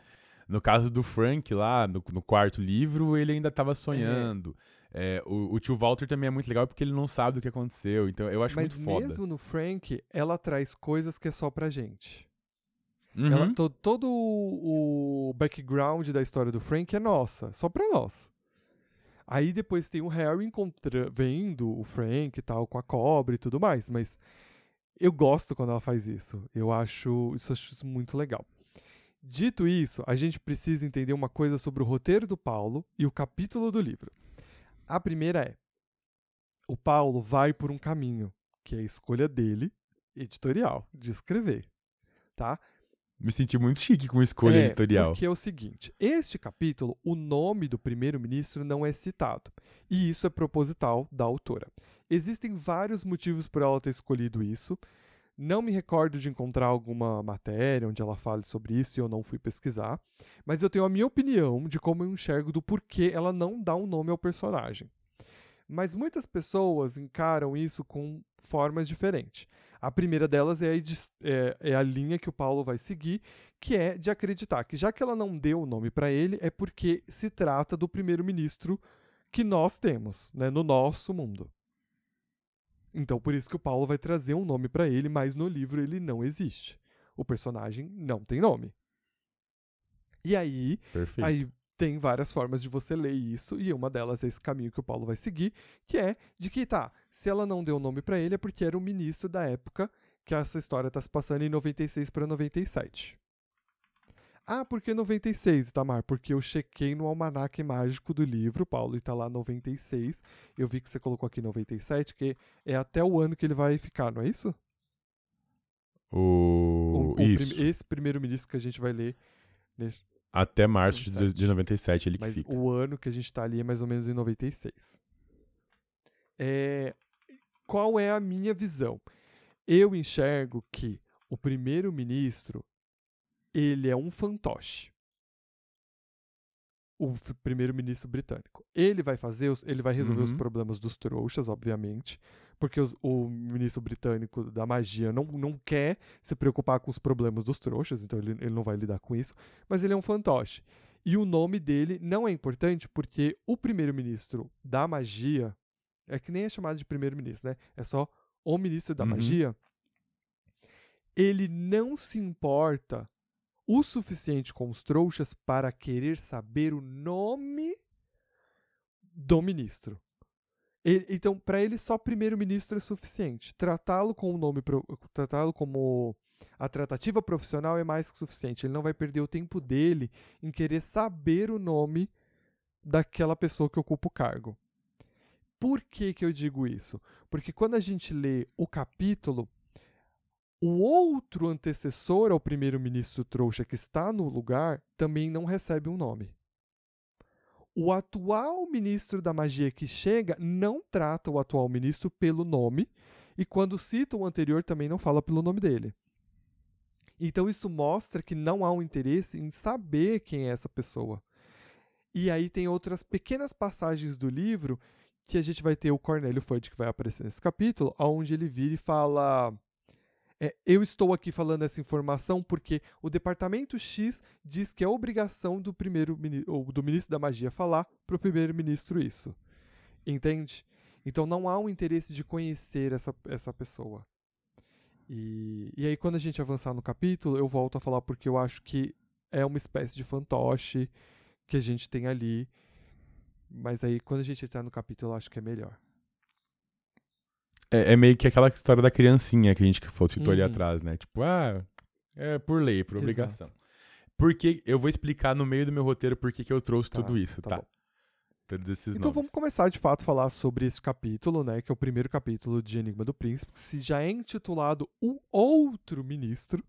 No caso do Frank lá, no, no quarto livro, ele ainda tava sonhando. É, o, o tio Walter também é muito legal porque ele não sabe do que aconteceu. Então eu acho
Mas
muito foda.
mesmo no Frank, ela traz coisas que é só pra gente.
Uhum.
Ela- to- todo o o background da história do Frank é nossa, só pra nós. Aí depois tem o Harry encontra vendo o Frank e tal, com a cobra e tudo mais, mas eu gosto quando ela faz isso. Eu acho isso, acho muito legal. Dito isso, a gente precisa entender uma coisa sobre o roteiro do Paulo e o capítulo do livro. A primeira é: o Paulo vai por um caminho, que é a escolha dele, editorial, de escrever. Tá?
Me senti muito chique com a escolha
É,
editorial.
Porque é o seguinte: este capítulo, o nome do primeiro-ministro não é citado. E isso é proposital da autora. Existem vários motivos por ela ter escolhido isso. Não me recordo de encontrar alguma matéria onde ela fale sobre isso e eu não fui pesquisar. Mas eu tenho a minha opinião de como eu enxergo do porquê ela não dá um nome ao personagem. Mas muitas pessoas encaram isso com formas diferentes. A primeira delas é a, é- é a linha que o Paulo vai seguir, que é de acreditar que já que ela não deu o nome para ele, é porque se trata do primeiro-ministro que nós temos, né, no nosso mundo. Então, por isso que o Paulo vai trazer um nome para ele, mas no livro ele não existe. O personagem não tem nome. E aí,
Perfeito.
Aí tem várias formas de você ler isso, e uma delas é esse caminho que o Paulo vai seguir, que é de que, tá, se ela não deu nome pra ele é porque era o ministro da época que essa história tá se passando em 96 pra 97. Ah, por que 96, Itamar? Porque eu chequei no almanaque mágico do livro, Paulo, e tá lá 96. Eu vi que você colocou aqui 97, que é até o ano que ele vai ficar, não é isso?
O...
O- o prim-
Isso.
esse primeiro-ministro que a gente vai ler nesse,
Até março de,
97.
de 97 ele que
Mas
fica.
o ano que a gente tá ali é mais ou menos em 96. É, qual é a minha visão? Eu enxergo que o primeiro-ministro ele é um fantoche. O primeiro-ministro britânico. Ele vai fazer, os- ele vai resolver os
Uhum.
problemas dos trouxas, obviamente, porque os- o ministro britânico da magia não, não quer se preocupar com os problemas dos trouxas, então ele, ele não vai lidar com isso, mas ele é um fantoche. E o nome dele não é importante porque o primeiro-ministro da magia é que nem é chamado de primeiro-ministro, né? É só o ministro da
Uhum.
magia. Ele não se importa o suficiente com os trouxas para querer saber o nome do ministro. Ele- então, para ele, só primeiro-ministro é suficiente. Tratá-lo com o nome, tratá-lo como a tratativa profissional é mais que suficiente. Ele não vai perder o tempo dele em querer saber o nome daquela pessoa que ocupa o cargo. Por que, que eu digo isso? Porque quando a gente lê o capítulo, o outro antecessor ao primeiro-ministro trouxa que está no lugar também não recebe um nome. O atual ministro da magia que chega não trata o atual ministro pelo nome, e quando cita o anterior também não fala pelo nome dele. Então isso mostra que não há um interesse em saber quem é essa pessoa. E aí tem outras pequenas passagens do livro que a gente vai ter o Cornélio Fudge que vai aparecer nesse capítulo, onde ele vira e fala: é, eu estou aqui falando essa informação porque o departamento X diz que é obrigação do primeiro ou do ministro da magia falar para o primeiro-ministro isso. Entende? Então não há um interesse de conhecer essa, essa pessoa. E, e aí, quando a gente avançar no capítulo, eu volto a falar porque eu acho que é uma espécie de fantoche que a gente tem ali. Mas aí, quando a gente entrar no capítulo, eu acho que é melhor.
É, é meio que aquela história da criancinha que a gente que citou ali
Uhum.
atrás, né? Tipo, ah, é por lei, por
Exato.
obrigação. Porque eu vou explicar no meio do meu roteiro por que eu trouxe
Tá,
tudo isso, tá? esses
Então
nomes.
vamos começar de fato a falar sobre esse capítulo, né? Que é o primeiro capítulo de Enigma do Príncipe, que se já é intitulado O Outro Ministro,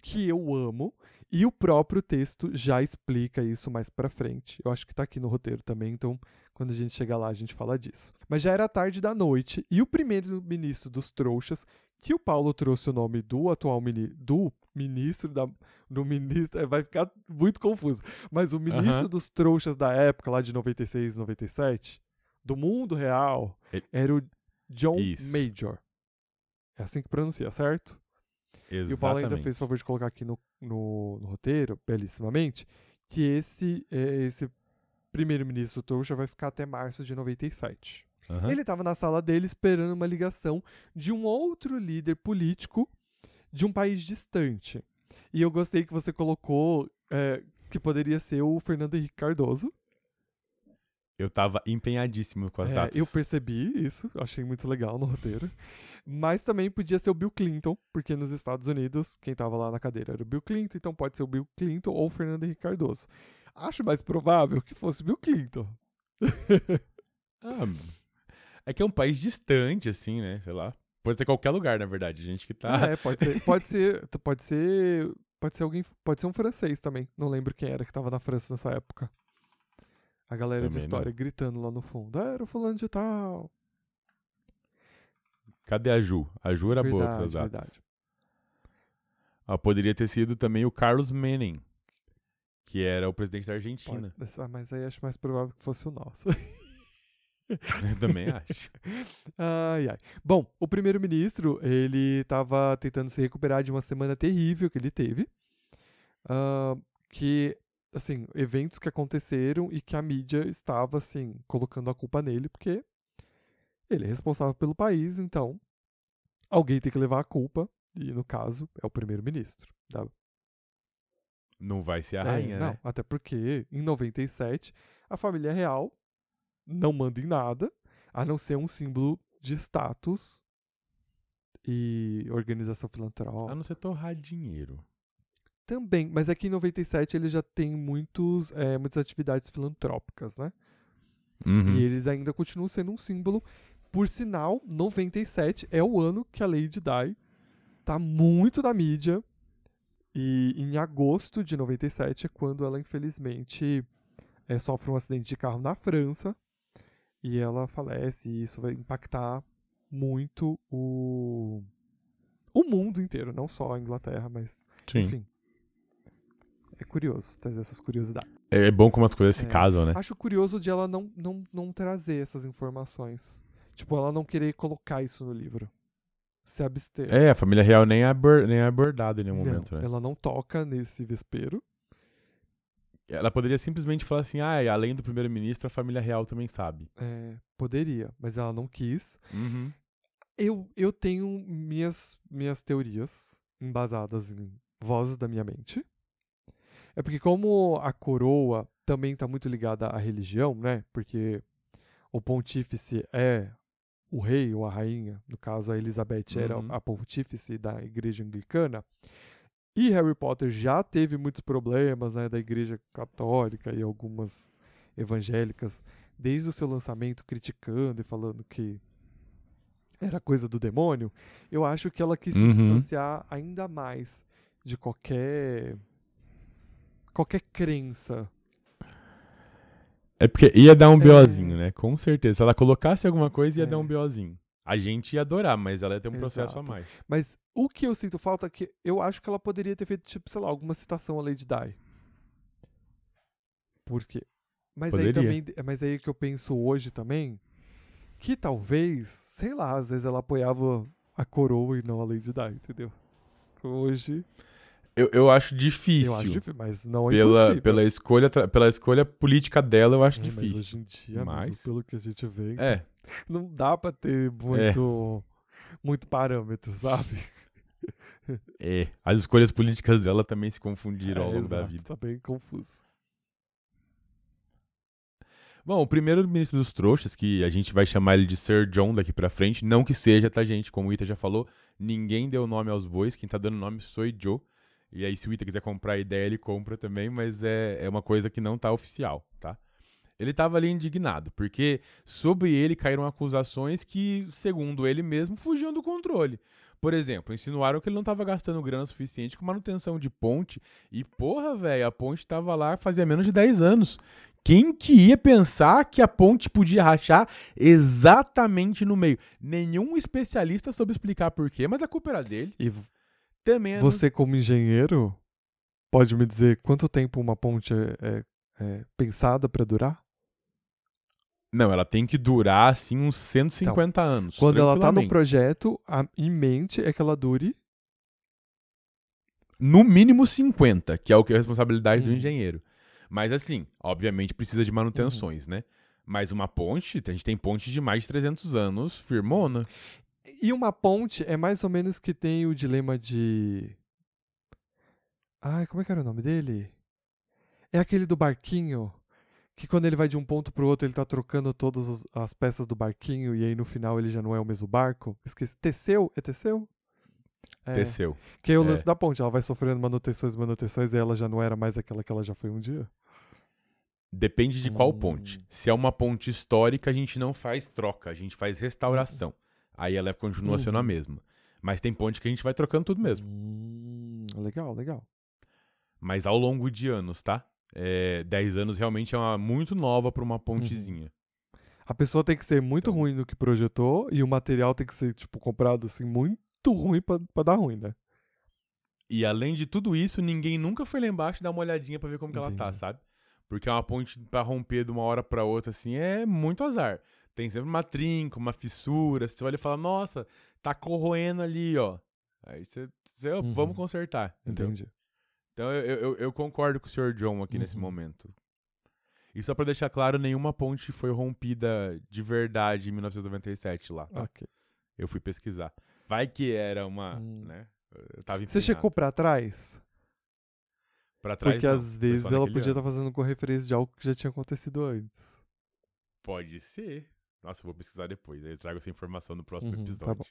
que eu amo, e o próprio texto já explica isso mais pra frente. Eu acho que tá aqui no roteiro também, então quando a gente chegar lá a gente fala disso. Mas já era tarde da noite e o primeiro ministro dos trouxas, que o Paulo trouxe o nome do atual mini, do ministro da do ministro, é, vai ficar muito confuso. Mas o ministro
Aham.
dos trouxas da época, lá de 96, 97, do mundo real, era o John
Isso.
Major. É assim que pronuncia, certo? E o Paulo ainda
Exatamente.
fez o favor de colocar aqui no, no, no roteiro, belíssimamente, que esse, é, esse primeiro-ministro trouxa vai ficar até março de 97.
Aham.
Ele estava na sala dele esperando uma ligação de um outro líder político de um país distante. E eu gostei que você colocou é, que poderia ser o Fernando Henrique Cardoso.
Eu tava empenhadíssimo com as
É,
datas.
eu percebi isso, achei muito legal no roteiro. Mas também podia ser o Bill Clinton, porque nos Estados Unidos quem estava lá na cadeira era o Bill Clinton, então pode ser o Bill Clinton ou o Fernando Henrique Cardoso. Acho mais provável que fosse Bill Clinton.
Ah, é que é um país distante, assim, né? Sei lá. Pode ser qualquer lugar, na verdade. Gente que tá.
É, pode ser, pode ser, pode ser, pode ser alguém, pode ser um francês também. Não lembro quem era que tava na França nessa época. A galera de
Também não.
história gritando lá no fundo. Ah, era o fulano de tal.
Cadê a Ju? A Ju era boa com
verdade,
essas datas.
verdade.
Ah, poderia ter sido também o Carlos Menem, que era o presidente da Argentina.
Pode- ah, mas aí acho mais provável que fosse o nosso.
Eu também acho.
Ai, ai. Bom, o primeiro-ministro, ele estava tentando se recuperar de uma semana terrível que ele teve. ah, que, assim, eventos que aconteceram e que a mídia estava, assim, colocando a culpa nele, porque ele é responsável pelo país, então alguém tem que levar a culpa, e no caso é o primeiro-ministro. da-
Não vai ser a
É,
rainha,
não,
né?
até porque em 97 a família real não manda em nada, a não ser um símbolo de status e organização
A
filantrópica.
não ser torrar dinheiro.
Também, mas aqui em 97 ele já tem muitos, é, muitas atividades filantrópicas, né?
Uhum.
E eles ainda continuam sendo um símbolo. Por sinal, 97 é o ano que a Lady Di tá muito na mídia. E em agosto de 97 é quando ela, infelizmente, é, sofre um acidente de carro na França. E ela falece. E isso vai impactar muito o, o mundo inteiro, não só a Inglaterra, mas.
Sim.
Enfim. É curioso trazer essas curiosidades.
É é bom como as coisas se
É.
casam, né?
Acho curioso de ela não, não, não trazer essas informações. Tipo, ela não querer colocar isso no livro. Se abster.
É, a família real nem é, abor- nem é abordada em nenhum
Não,
momento, né?
Ela não toca nesse vespeiro.
Ela poderia simplesmente falar assim, ah, e além do primeiro-ministro, a família real também sabe.
É, poderia, mas ela não quis.
Uhum.
Eu, eu tenho minhas, minhas teorias embasadas em vozes da minha mente. É porque como a coroa também está muito ligada à religião, né? Porque o pontífice é o rei ou a rainha, no caso a Elizabeth era
Uhum.
a pontífice da igreja anglicana, e Harry Potter já teve muitos problemas né, da igreja católica e algumas evangélicas, desde o seu lançamento criticando e falando que era coisa do demônio, eu acho que ela quis se
Uhum.
distanciar ainda mais de qualquer qualquer crença.
É porque ia dar um
É.
BOzinho, né? Com certeza. Se ela colocasse alguma coisa, ia dar
É.
um BOzinho. A gente ia adorar, mas ela ia ter um processo a
Exato.
mais.
Mas o que eu sinto falta é que eu acho que ela poderia ter feito, tipo, sei lá, alguma citação à Lady Di. Por quê? Mas aí
Poderia.
também, mas aí que eu penso hoje também, que talvez, sei lá, às vezes ela apoiava a coroa e não a Lady Di, entendeu? Hoje,
Eu, eu acho difícil.
eu acho difícil, mas não é
pela,
impossível.
pela, escolha, pela escolha política dela, eu acho
É, Mas
difícil.
hoje em dia, amigo,
Mas-
pelo que a gente vê,
É,
não dá pra ter muito, muito parâmetro, sabe?
é. As escolhas políticas dela também se confundiram ao
É,
longo da
exato,
vida.
Tá bem confuso.
Bom, o primeiro ministro dos trouxas, que a gente vai chamar ele de Sir John daqui pra frente, não que seja, tá, gente? Como o Ita já falou, ninguém deu nome aos bois, quem tá dando nome sou Joe. E aí, se o Ita quiser comprar a ideia, ele compra também, mas é, é uma coisa que não tá oficial, tá? Ele tava ali indignado, porque sobre ele caíram acusações que, segundo ele mesmo, fugiam do controle. Por exemplo, insinuaram que ele não tava gastando grana suficiente com manutenção de ponte. E, porra, velho, a ponte tava lá fazia menos de 10 anos. Quem que ia pensar que a ponte podia rachar exatamente no meio? Nenhum especialista soube explicar por quê, mas a culpa era dele.
E
Também é
você, como engenheiro, pode me dizer quanto tempo uma ponte é, é- é pensada pra durar?
Não, ela tem que durar assim uns 150 anos.
Quando ela tá no projeto, a, em mente é que ela dure.
No mínimo 50, que é o que é a responsabilidade do
Uhum.
engenheiro. Mas assim, obviamente precisa de manutenções,
Uhum.
né? Mas uma ponte, a gente tem ponte de mais de 300 anos, firmona.
E uma ponte é mais ou menos que tem o dilema de. Ai, como é que era o nome dele? É aquele do barquinho. Que quando ele vai de um ponto pro outro, ele tá trocando todas as peças do barquinho e aí no final ele já não é o mesmo barco. Esqueci. Teseu? É Teseu? É.
Teceu.
Que é o
É.
lance da ponte. Ela vai sofrendo manutenções, manutenções e ela já não era mais aquela que ela já foi um dia.
Depende de qual
Hum.
ponte. Se é uma ponte histórica, a gente não faz troca, a gente faz restauração. Aí ela continua sendo a
Uhum.
mesma. Mas tem ponte que a gente vai trocando tudo mesmo.
Hum, legal, legal.
Mas ao longo de anos, tá? É, 10 anos realmente é uma, muito nova pra uma pontezinha.
A pessoa tem que ser muito ruim no que projetou e o material tem que ser, tipo, comprado assim, muito ruim pra, pra dar ruim, né?
E além de tudo isso, ninguém nunca foi lá embaixo dar uma olhadinha pra ver como que ela tá,
Entendi.
sabe? Porque uma ponte pra romper de uma hora pra outra, assim, é muito azar. Tem sempre uma trinca, uma fissura. Você olha e fala, nossa, tá corroendo ali, ó. Aí você, você,
Uhum.
vamos consertar. entendeu?
Entendi.
Então eu, eu, eu concordo com o Sr. John aqui nesse
Uhum.
momento. E só pra deixar claro, nenhuma ponte foi rompida de verdade em 1997 lá, tá?
Ok.
Eu fui pesquisar. Vai que era uma,
Hum.
né? Eu tava
Você checou pra trás?
pra trás?
Porque
não,
às vezes ela podia estar fazendo com referência de algo que já tinha acontecido antes.
Pode ser. Nossa, eu vou pesquisar depois. Aí eu trago essa informação no próximo
Uhum, tá
episódio.
bom.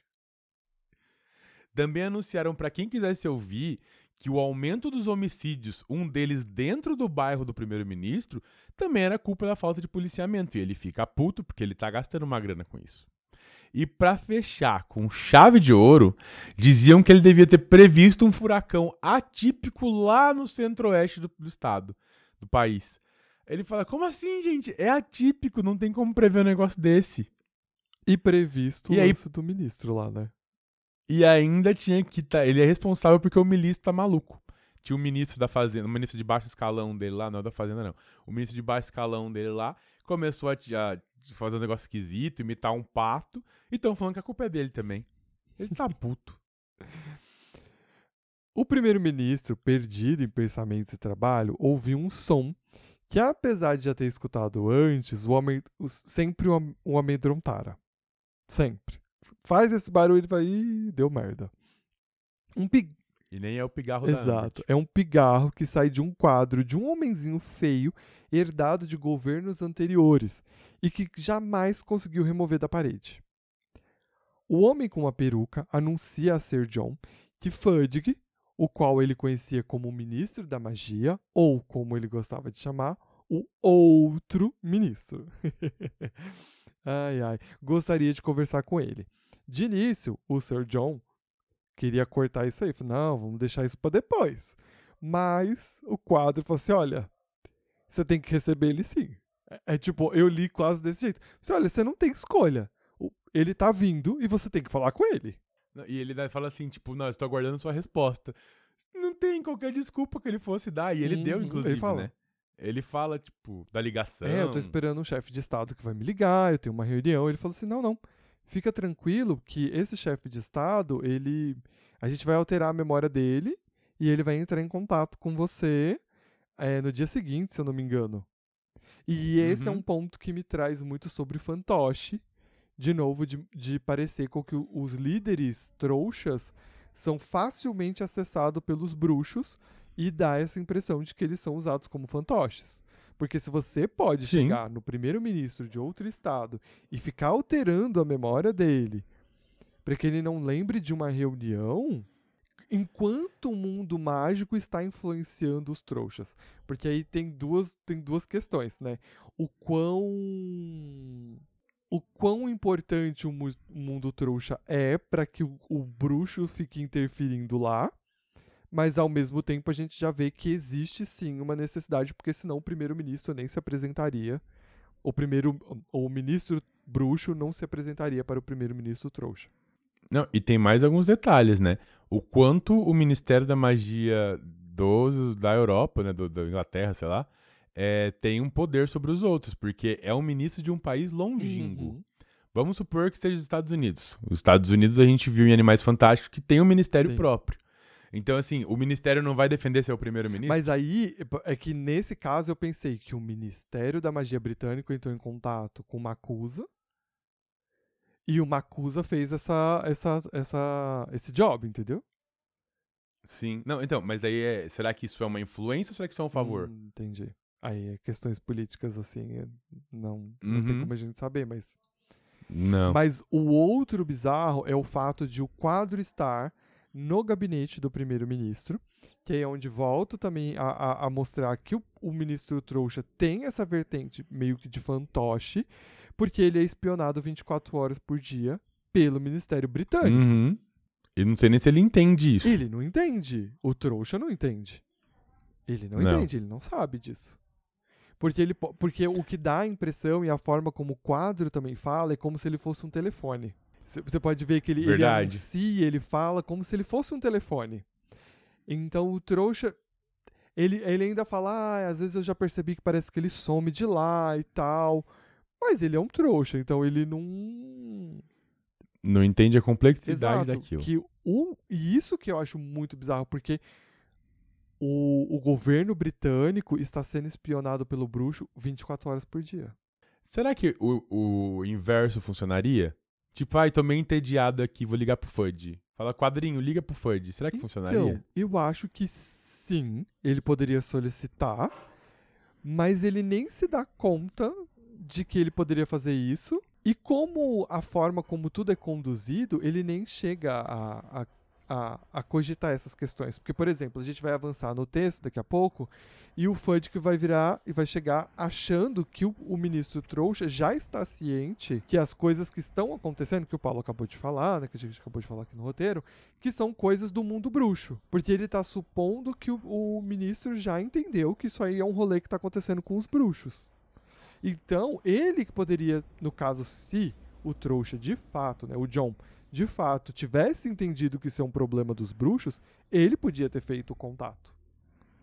Também anunciaram pra quem quisesse ouvir que o aumento dos homicídios, um deles dentro do bairro do primeiro-ministro, também era culpa da falta de policiamento. E ele fica puto porque ele tá gastando uma grana com isso. E pra fechar com chave de ouro, diziam que ele devia ter previsto um furacão atípico lá no centro-oeste do, do estado, do país. Ele fala: como assim, gente? É atípico, não tem como prever um negócio desse.
E previsto
E
o
aí-
lance do ministro lá, né?
E ainda tinha que tá, ele é responsável porque o ministro tá maluco. Tinha o ministro da fazenda, o ministro de baixo escalão dele lá, não é da fazenda não. O ministro de baixo escalão dele lá começou a, a fazer um negócio esquisito, imitar um pato, e estão falando que a culpa é dele também. Ele tá puto.
O primeiro-ministro, perdido em pensamentos e trabalho, ouviu um som que, apesar de já ter escutado antes, o o- sempre o, o amedrontara. Sempre. Faz esse barulho e vai, Ih, deu merda. Um, pi-
E nem é o pigarro
Exato. É um pigarro que sai de um quadro de um homenzinho feio herdado de governos anteriores e que jamais conseguiu remover da parede. O homem com a peruca anuncia a Sir John que Fudge, o qual ele conhecia como ministro da magia, ou como ele gostava de chamar, o outro ministro. ai, ai. Gostaria de conversar com ele. De início, o Sir John queria cortar isso aí. Falou, não, vamos deixar isso para depois. Mas o quadro falou assim: olha, você tem que receber ele sim. É, é tipo, eu li quase desse jeito. Você, olha, você não tem escolha. Ele tá vindo e você tem que falar com ele.
E ele fala assim, tipo, não, estou aguardando sua resposta. Não tem qualquer desculpa que ele fosse dar. E ele deu,
Uhum,
inclusive,
ele fala.
né? Ele fala, tipo, da ligação.
É, eu tô esperando um chefe de estado que vai me ligar, eu tenho uma reunião. Ele falou assim: não, não. Fica tranquilo que esse chefe de estado, ele. A gente vai alterar a memória dele e ele vai entrar em contato com você é, no dia seguinte, se eu não me engano. E esse é
Uhum.
um ponto que me traz muito sobre fantoche. De novo, de, de parecer com que os líderes trouxas são facilmente acessados pelos bruxos e dá essa impressão de que eles são usados como fantoches. Porque se você pode
Sim.
chegar no primeiro-ministro de outro estado e ficar alterando a memória dele para que ele não lembre de uma reunião, enquanto o mundo mágico está influenciando os trouxas. Porque aí tem duas, tem duas questões, né? O quão o quão importante o mu- mundo trouxa é para que o, o bruxo fique interferindo lá, mas ao mesmo tempo a gente já vê que existe sim uma necessidade, porque senão o primeiro-ministro nem se apresentaria, o primeiro o ministro bruxo não se apresentaria para o primeiro-ministro trouxa.
Não, e tem mais alguns detalhes, né? O quanto o Ministério da Magia dos, da Europa, né, do, da Inglaterra, sei lá, é, tem um poder sobre os outros, porque é um ministro de um país longínquo.
Uhum.
Vamos supor que seja os Estados Unidos. Os Estados Unidos a gente viu em Animais Fantásticos que tem um ministério
Sim.
próprio. Então, assim, o ministério não vai defender seu primeiro-ministro?
Mas aí é que nesse caso eu pensei que o Ministério da Magia Britânico entrou em contato com o Macusa e o Macusa fez essa, essa, essa, esse job, entendeu?
Sim. Não, então, mas daí é, será que isso é uma influência ou será que isso é um favor?
Hum, entendi. Aí questões políticas assim, é- não, não tem
Uhum.
como a gente saber, mas
Não.
Mas o outro bizarro é o fato de o quadro estar no gabinete do primeiro-ministro, que é onde volta também a, a- a mostrar que o, o ministro trouxa tem essa vertente meio que de fantoche, porque ele é espionado 24 horas por dia pelo Ministério Britânico.
Uhum. E não sei nem se ele entende isso.
Ele não entende. O trouxa não entende. Ele não,
Não.
entende, ele não sabe disso. Porque, ele, po- porque o que dá a impressão e a forma como o quadro também fala é como se ele fosse um telefone. Você pode ver que ele, ele anuncia, ele fala como se ele fosse um telefone. Então o trouxa. Ele, ele ainda fala, ah, às vezes eu já percebi que parece que ele some de lá e tal. Mas ele é um trouxa, então ele não.
Não entende a complexidade
Exato.
daquilo.
Que o, e isso que eu acho muito bizarro, porque o, o governo britânico está sendo espionado pelo bruxo 24 horas por dia.
Será que o, o inverso funcionaria? Tipo, ai, tô meio entediado aqui, vou ligar pro Fudge. Fala, quadrinho, liga pro Fudge. Será que funcionaria?
Então, eu acho que sim, ele poderia solicitar, mas ele nem se dá conta de que ele poderia fazer isso. E como a forma como tudo é conduzido, ele nem chega a, a, a, a cogitar essas questões. Porque, por exemplo, a gente vai avançar no texto daqui a pouco e o Fudge vai virar e vai chegar achando que o, o ministro trouxa já está ciente que as coisas que estão acontecendo, que o Paulo acabou de falar, né, que a gente acabou de falar aqui no roteiro, que são coisas do mundo bruxo. Porque ele tá supondo que o, o ministro já entendeu que isso aí é um rolê que tá acontecendo com os bruxos. Então, ele que poderia, no caso, se o trouxa de fato, né, o John, de fato, tivesse entendido que isso é um problema dos bruxos, ele podia ter feito o contato.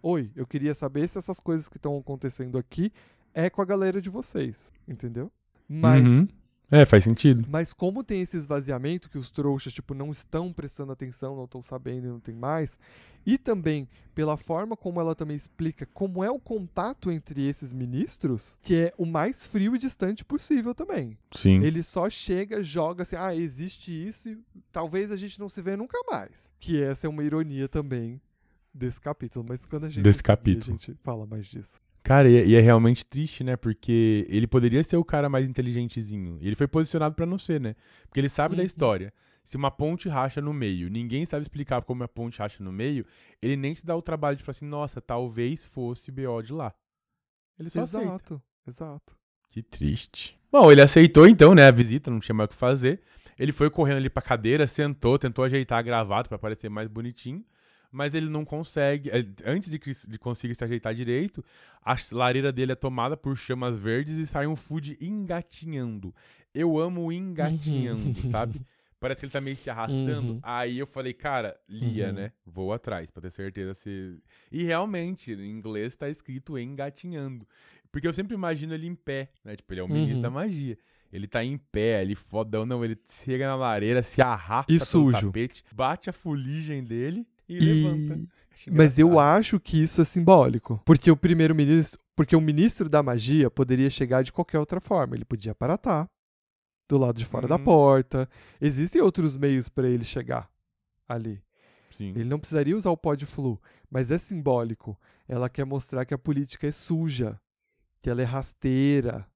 Oi, eu queria saber se essas coisas que estão acontecendo aqui é com a galera de vocês, entendeu? Mas
Uhum. É, faz sentido.
Mas como tem esse esvaziamento que os trouxas, tipo, não estão prestando atenção, não estão sabendo e não tem mais, e também pela forma como ela também explica como é o contato entre esses ministros, que é o mais frio e distante possível também.
Sim.
Ele só chega, joga assim, ah, existe isso e talvez a gente não se vê nunca mais. Que essa é uma ironia também desse capítulo, mas quando a gente
Desse capítulo.
a gente fala mais disso.
Cara, e é, e é realmente triste, né? Porque ele poderia ser o cara mais inteligentezinho. E ele foi posicionado pra não ser, né? Porque ele sabe da
Uhum.
história. Se uma ponte racha no meio, ninguém sabe explicar como a ponte racha no meio, ele nem se dá o trabalho de falar assim, nossa, talvez fosse BO de lá. Ele só aceita.
exato, exato.
Que triste. Bom, ele aceitou então, né, a visita, não tinha mais o que fazer. Ele foi correndo ali pra cadeira, sentou, tentou ajeitar a gravata pra parecer mais bonitinho, mas ele não consegue. eh, Antes de, que- de conseguir se ajeitar direito, a lareira dele é tomada por chamas verdes e sai um food engatinhando. Eu amo engatinhando,
Uhum.
sabe? Parece que ele tá meio se arrastando.
Uhum.
Aí eu falei, cara, Lia,
Uhum.
né? Vou atrás pra ter certeza se. E realmente, em inglês tá escrito engatinhando. Porque eu sempre imagino ele em pé, né? Tipo, ele é o ministro
Uhum.
da magia. Ele tá em pé, ele fodão, não, ele chega na lareira, se arrasta
E sujo.
tapete, bate a fuligem dele e, levanta.
Mas eu acho que isso é simbólico. Porque o primeiro-ministro. Porque o ministro da magia poderia chegar de qualquer outra forma. Ele podia aparatar do lado de fora da
Uhum.
porta. Existem outros meios para ele chegar ali.
Sim.
Ele não precisaria usar o pó de flu, mas é simbólico. Ela quer mostrar que a política é suja, que ela é rasteira,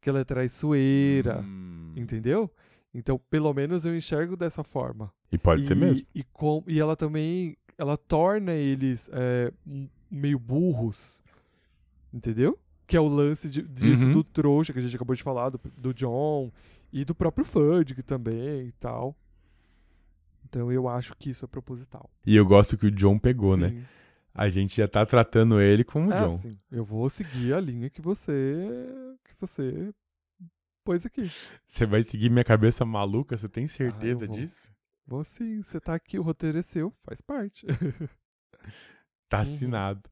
que ela é traiçoeira,
Hum.
entendeu? Então, pelo menos eu enxergo dessa forma.
E pode ser
E-
mesmo.
E, com, e ela também, ela torna eles é, meio burros, entendeu? Que é o lance de- disso
Uhum.
do trouxa que a gente acabou de falar, do, do John e do próprio Fudge também e tal. Então eu acho que isso é proposital.
E eu gosto que o John pegou, né?
Sim.
A gente já tá tratando ele como
É
John.
assim, eu vou seguir a linha que você que você pôs aqui.
Você vai seguir minha cabeça maluca? Você tem certeza
Ah,
disso?
Vou sim, você tá aqui, o roteiro é seu, faz parte.
Tá
Uhum.
assinado.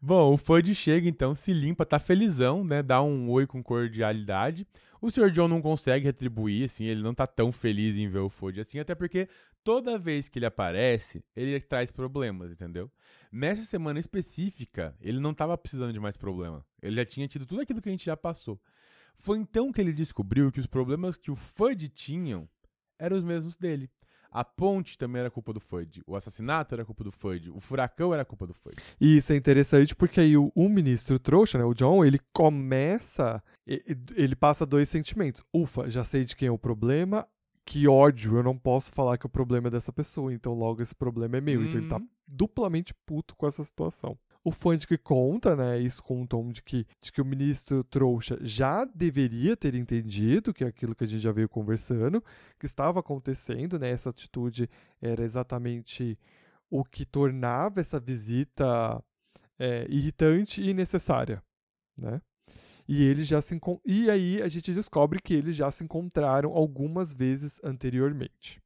Bom, o Fudge chega então, se limpa, tá felizão, né? Dá um oi com cordialidade. O Sr. John não consegue retribuir, assim, ele não tá tão feliz em ver o Fudge assim, até porque toda vez que ele aparece, ele traz problemas, entendeu? Nessa semana específica, ele não tava precisando de mais problema. Ele já tinha tido tudo aquilo que a gente já passou. Foi então que ele descobriu que os problemas que o Fudge tinham eram os mesmos dele. A ponte também era culpa do Fudge. O assassinato era culpa do Fudge. O furacão era culpa do Fudge.
E isso é interessante porque aí o, ministro trouxa, né, o John, ele começa, ele passa dois sentimentos. Ufa, já sei de quem é o problema, que ódio, eu não posso falar que o problema é dessa pessoa, então logo esse problema é meu. Então ele tá
Uhum.
duplamente puto com essa situação. O de que conta, né, isso com um tom de que, de que o ministro trouxa já deveria ter entendido, que é aquilo que a gente já veio conversando, que estava acontecendo, né, essa atitude era exatamente o que tornava essa visita é, irritante e necessária, né? E eles já se e aí a gente descobre que eles já se encontraram algumas vezes anteriormente.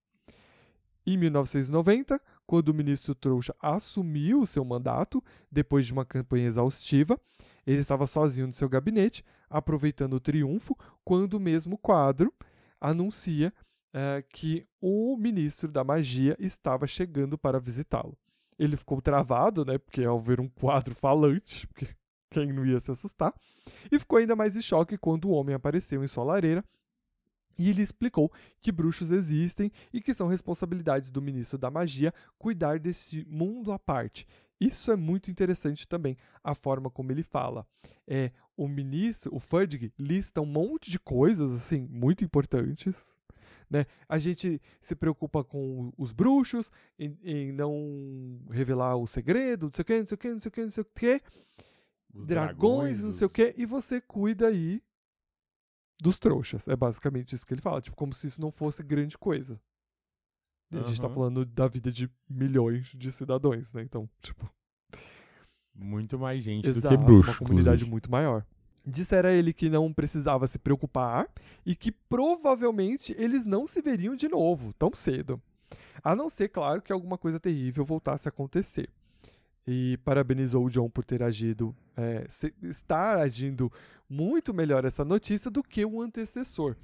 Em 1990, quando o ministro Trouxa assumiu o seu mandato, depois de uma campanha exaustiva, ele estava sozinho no seu gabinete, aproveitando o triunfo, quando o mesmo quadro anuncia eh, que o ministro da magia estava chegando para visitá-lo. Ele ficou travado, né? Porque ao ver um quadro falante, porque quem não ia se assustar, e ficou ainda mais em choque quando o homem apareceu em sua lareira e ele explicou que bruxos existem e que são responsabilidades do ministro da magia cuidar desse mundo à parte. Isso é muito interessante também, a forma como ele fala. É, o ministro, o Fudge, lista um monte de coisas assim muito importantes. Né? A gente se preocupa com os bruxos, em, em não revelar o segredo, não sei o que, não sei o que, não sei o que, não sei o que
Os
dragões, não sei o quê, e você cuida aí dos trouxas. É basicamente isso que ele fala, tipo, como se isso não fosse grande coisa. E a gente tá falando da vida de milhões de cidadãos, né? Então, tipo,
Muito mais gente
exato,
do que bruxo.
uma comunidade
inclusive.
muito maior. Dissera ele que não precisava se preocupar e que provavelmente eles não se veriam de novo tão cedo. A não ser, claro, que alguma coisa terrível voltasse a acontecer. E parabenizou o John por ter agido, é, estar agindo muito melhor essa notícia do que o antecessor.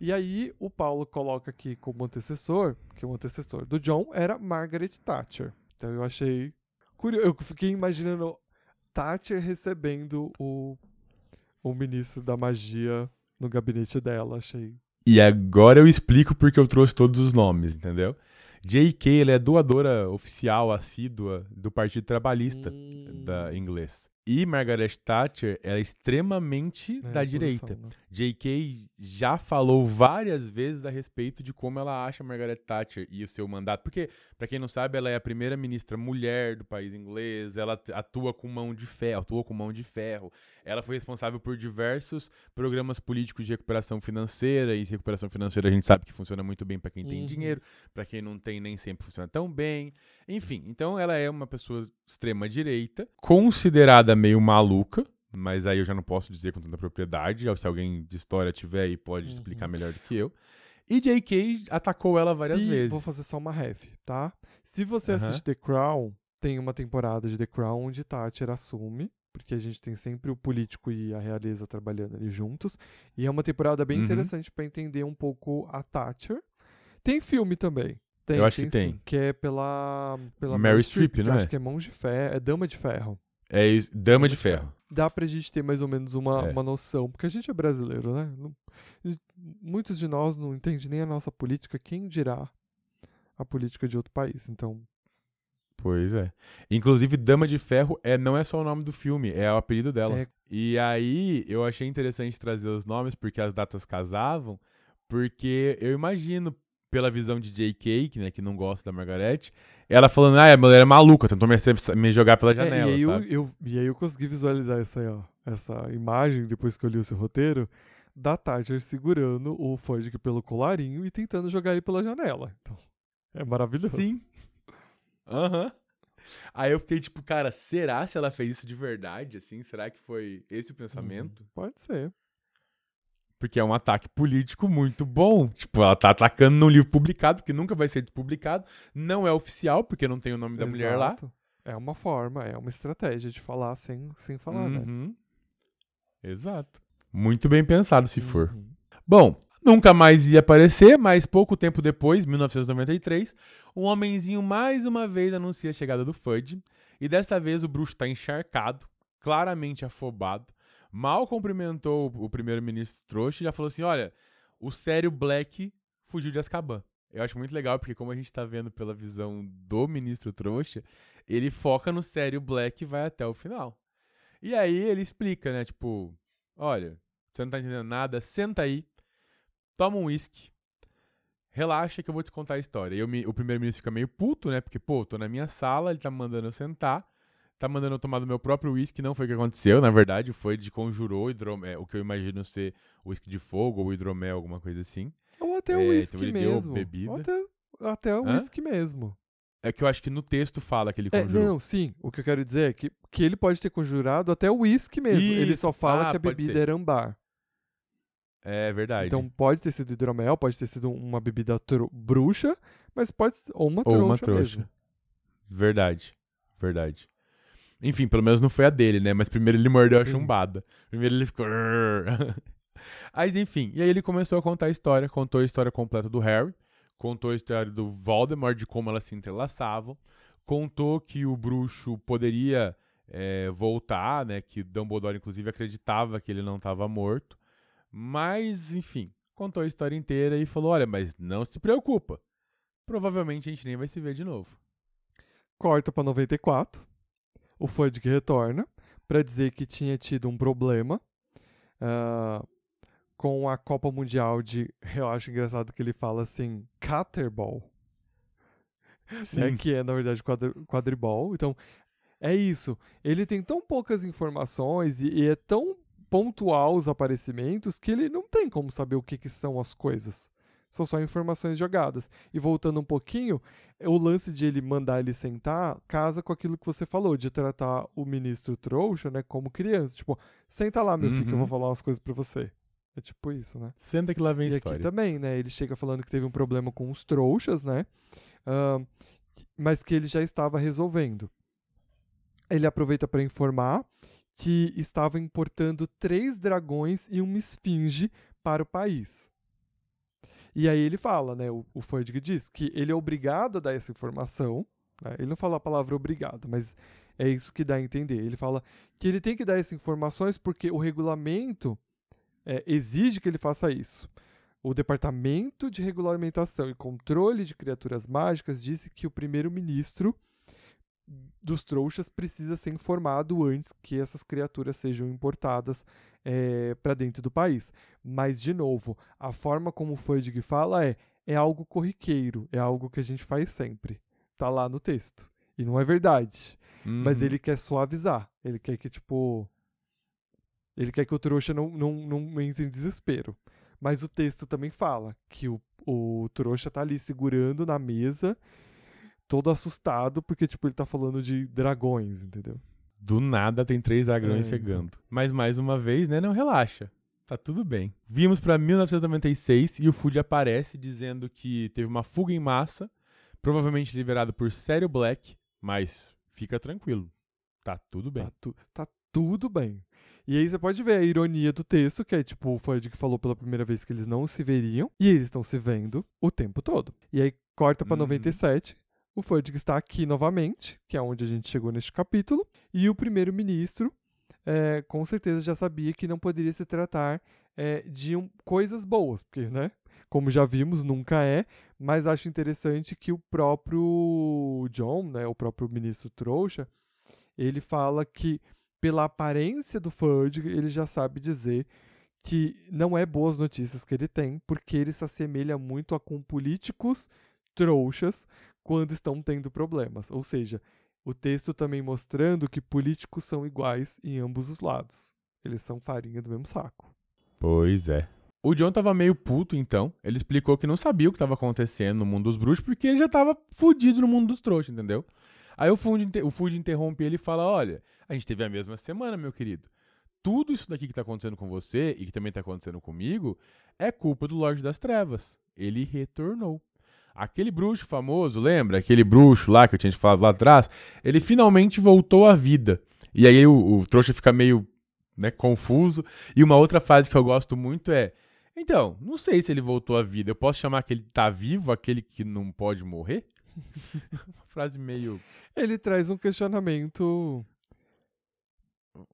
E aí o Paulo coloca aqui como antecessor, que o antecessor do John era Margaret Thatcher. Então eu achei curioso. Eu fiquei imaginando Thatcher recebendo o, o ministro da magia no gabinete dela. Achei.
E agora eu explico porque eu trouxe todos os nomes, entendeu? J.K. ela é doadora oficial assídua do Partido Trabalhista da inglês. E Margaret Thatcher é extremamente
É,
da direita.
né?
J.K. já falou várias vezes a respeito de como ela acha Margaret Thatcher e o seu mandato. Porque, pra quem não sabe, ela é a primeira ministra mulher do país inglês. Ela atua com mão de ferro, atuou com mão de ferro. Ela foi responsável por diversos programas políticos de recuperação financeira. E recuperação financeira a gente sabe que funciona muito bem pra quem tem
Uhum.
dinheiro, pra quem não tem nem sempre funciona tão bem. Enfim, então ela é uma pessoa extrema direita, considerada meio maluca. Mas aí eu já não posso dizer com tanta propriedade. Se alguém de história tiver aí, pode
Uhum.
explicar melhor do que eu. E J.K. atacou ela várias
Se-
vezes.
Vou fazer só uma ref, tá? Se você
Aham.
assiste The Crown, tem uma temporada de The Crown onde Thatcher assume, porque a gente tem sempre o político e a realeza trabalhando ali juntos. E é uma temporada bem
Uhum.
interessante pra entender um pouco a Thatcher. Tem filme também. Tem,
Eu acho que tem.
sim, que é pela, pela
Mary Streep, não
Acho que é Mão de Ferro, é Dama de Ferro.
É isso, Dama de Ferro.
Dá pra gente ter mais ou menos uma,
É.
uma noção, porque a gente é brasileiro, né? Não- muitos de nós não entendem nem a nossa política, quem dirá a política de outro país. Então,
Pois é. Inclusive, Dama de Ferro é, não é só o nome do filme, é o apelido dela.
É.
E aí, eu achei interessante trazer os nomes, porque as datas casavam, porque eu imagino, pela visão de J.K., que, né, que não gosta da Margaret, ela falando, ah, a mulher é maluca, tentou me, me jogar pela
É,
janela,
e, aí eu,
sabe?
eu- e aí eu consegui visualizar essa, aí, ó, essa imagem, depois que eu li o seu roteiro, da Thatcher segurando o Fudge pelo colarinho e tentando jogar ele pela janela. Então, é maravilhoso.
Sim. Aham. Aí eu fiquei tipo, cara, será se ela fez isso de verdade, assim? Será que foi esse o pensamento?
Uhum, Pode ser.
Porque é um ataque político muito bom. Tipo, ela tá atacando num livro publicado, que nunca vai ser publicado. Não é oficial, porque não tem o nome da mulher lá.
Exato. É uma forma, é uma estratégia de falar sem, sem falar, né?
Uhum. Exato. Muito bem pensado, se for.
Uhum.
Bom, nunca mais ia aparecer, mas pouco tempo depois, 1993, um homenzinho mais uma vez anuncia a chegada do Fudge. E dessa vez o bruxo tá encharcado, claramente afobado. Mal cumprimentou o primeiro-ministro trouxa e já falou assim: olha, o sério Black fugiu de Azkaban. Eu acho muito legal, porque como a gente tá vendo pela visão do ministro trouxa, ele foca no sério Black e vai até o final. E aí ele explica, né? Tipo, olha, você não tá entendendo nada, senta aí, toma um uísque, relaxa que eu vou te contar a história. E eu me- o primeiro-ministro fica meio puto, né? Porque, pô, tô na minha sala, ele tá mandando eu sentar, tá mandando eu tomar do meu próprio uísque, não foi o que aconteceu, na verdade, foi de conjurou hidromel, o que eu imagino ser uísque de fogo ou hidromel, alguma coisa assim.
Ou até
É,
o
então
uísque
deu
mesmo.
bebida.
Ou até, até o uísque mesmo.
É que eu acho que no texto fala que ele
É,
conjurou.
não, sim. O que eu quero dizer é que, que ele pode ter conjurado até o uísque mesmo. ele só
Isso.
fala
Ah,
que a bebida
ser.
era ambar.
É verdade.
Então pode ter sido hidromel, pode ter sido uma bebida bruxa, mas pode ou uma
Ou
trouxa,
uma trouxa.
mesmo.
Verdade. Verdade. Enfim, pelo menos não foi a dele, né? Mas primeiro ele mordeu a
Sim.
chumbada. Primeiro ele ficou. Mas enfim, e aí ele começou a contar a história, contou a história completa do Harry, contou a história do Voldemort, de como elas se entrelaçavam, contou que o bruxo poderia é, voltar, né? Que Dumbledore, inclusive, acreditava que ele não estava morto. Mas, enfim, contou a história inteira e falou: olha, mas não se preocupa. Provavelmente a gente nem vai se ver de novo.
Corta pra 94. O Fudge retorna pra dizer que tinha tido um problema ah, com a Copa Mundial de. Eu acho engraçado que ele fala assim, Caterball. né, que é na verdade quadri quadribol. Então, é isso. Ele tem tão poucas informações e, e é tão pontual os aparecimentos que ele não tem como saber o que, que são as coisas. São só informações jogadas. E voltando um pouquinho, o lance de ele mandar ele sentar casa com aquilo que você falou, de tratar o ministro trouxa, né, como criança. Tipo, senta lá, meu filho, que eu vou
Uhum.
falar umas coisas pra você. É tipo isso, né?
Senta que lá vem a
E
história.
aqui também, né? Ele chega falando que teve um problema com os trouxas, né? Ahn, mas que ele já estava resolvendo. Ele aproveita para informar que estava importando três dragões e uma esfinge para o país. E aí ele fala, né? O, o diz que ele é obrigado a dar essa informação. né, Ele não fala a palavra obrigado, mas é isso que dá a entender. Ele fala que ele tem que dar essas informações porque o regulamento é, exige que ele faça isso. O Departamento de Regulamentação e Controle de Criaturas Mágicas disse que o primeiro-ministro dos trouxas precisa ser informado antes que essas criaturas sejam importadas para dentro do país. Mas, de novo, a forma como o Fudge fala é é algo corriqueiro, é algo que a gente faz sempre. Tá lá no texto. E não é verdade. Mas
Uhum.
ele quer suavizar. Ele quer que, tipo. Ele quer que o trouxa não, não, não entre em desespero. Mas o texto também fala que o, o trouxa tá ali segurando na mesa, todo assustado, porque, tipo, ele tá falando de dragões, entendeu?
Do nada tem três dragões
É, então.
chegando. Mas mais uma vez, né? Não relaxa. Tá tudo bem. Vimos pra 1996 e o Food aparece dizendo que teve uma fuga em massa, provavelmente liderado por Sério Black, mas fica tranquilo. Tá tudo bem.
Tá, tu- tá tudo bem. E aí você pode ver a ironia do texto, que é tipo o Fudge que falou pela primeira vez que eles não se veriam, e eles estão se vendo o tempo todo. E aí corta pra
Uhum.
97, o Fudge está aqui novamente, que é onde a gente chegou neste capítulo, e o primeiro-ministro é, com certeza já sabia que não poderia se tratar é, de um- coisas boas, porque, né? Como já vimos, nunca é, mas acho interessante que o próprio John, né, o próprio ministro trouxa, ele fala que pela aparência do Fudge, ele já sabe dizer que não é boas notícias que ele tem, porque ele se assemelha muito a com políticos trouxas quando estão tendo problemas. Ou seja, o texto também mostrando que políticos são iguais em ambos os lados. Eles são farinha do mesmo saco.
Pois é. O John tava meio puto, então. Ele explicou que não sabia o que tava acontecendo no mundo dos bruxos, porque ele já tava fudido no mundo dos trouxas, entendeu? Aí o inter- o interrompe ele e fala: Olha, a gente teve a mesma semana, meu querido. Tudo isso daqui que tá acontecendo com você e que também tá acontecendo comigo é culpa do Lorde das Trevas. Ele retornou. Aquele bruxo famoso, lembra? Aquele bruxo lá que eu tinha te falado lá atrás, ele finalmente voltou à vida. E aí o, o trouxa fica meio né, confuso. E uma outra frase que eu gosto muito é: Então, não sei se ele voltou à vida. Eu posso chamar aquele tá vivo, aquele que não pode morrer? uma frase meio.
Ele traz um questionamento.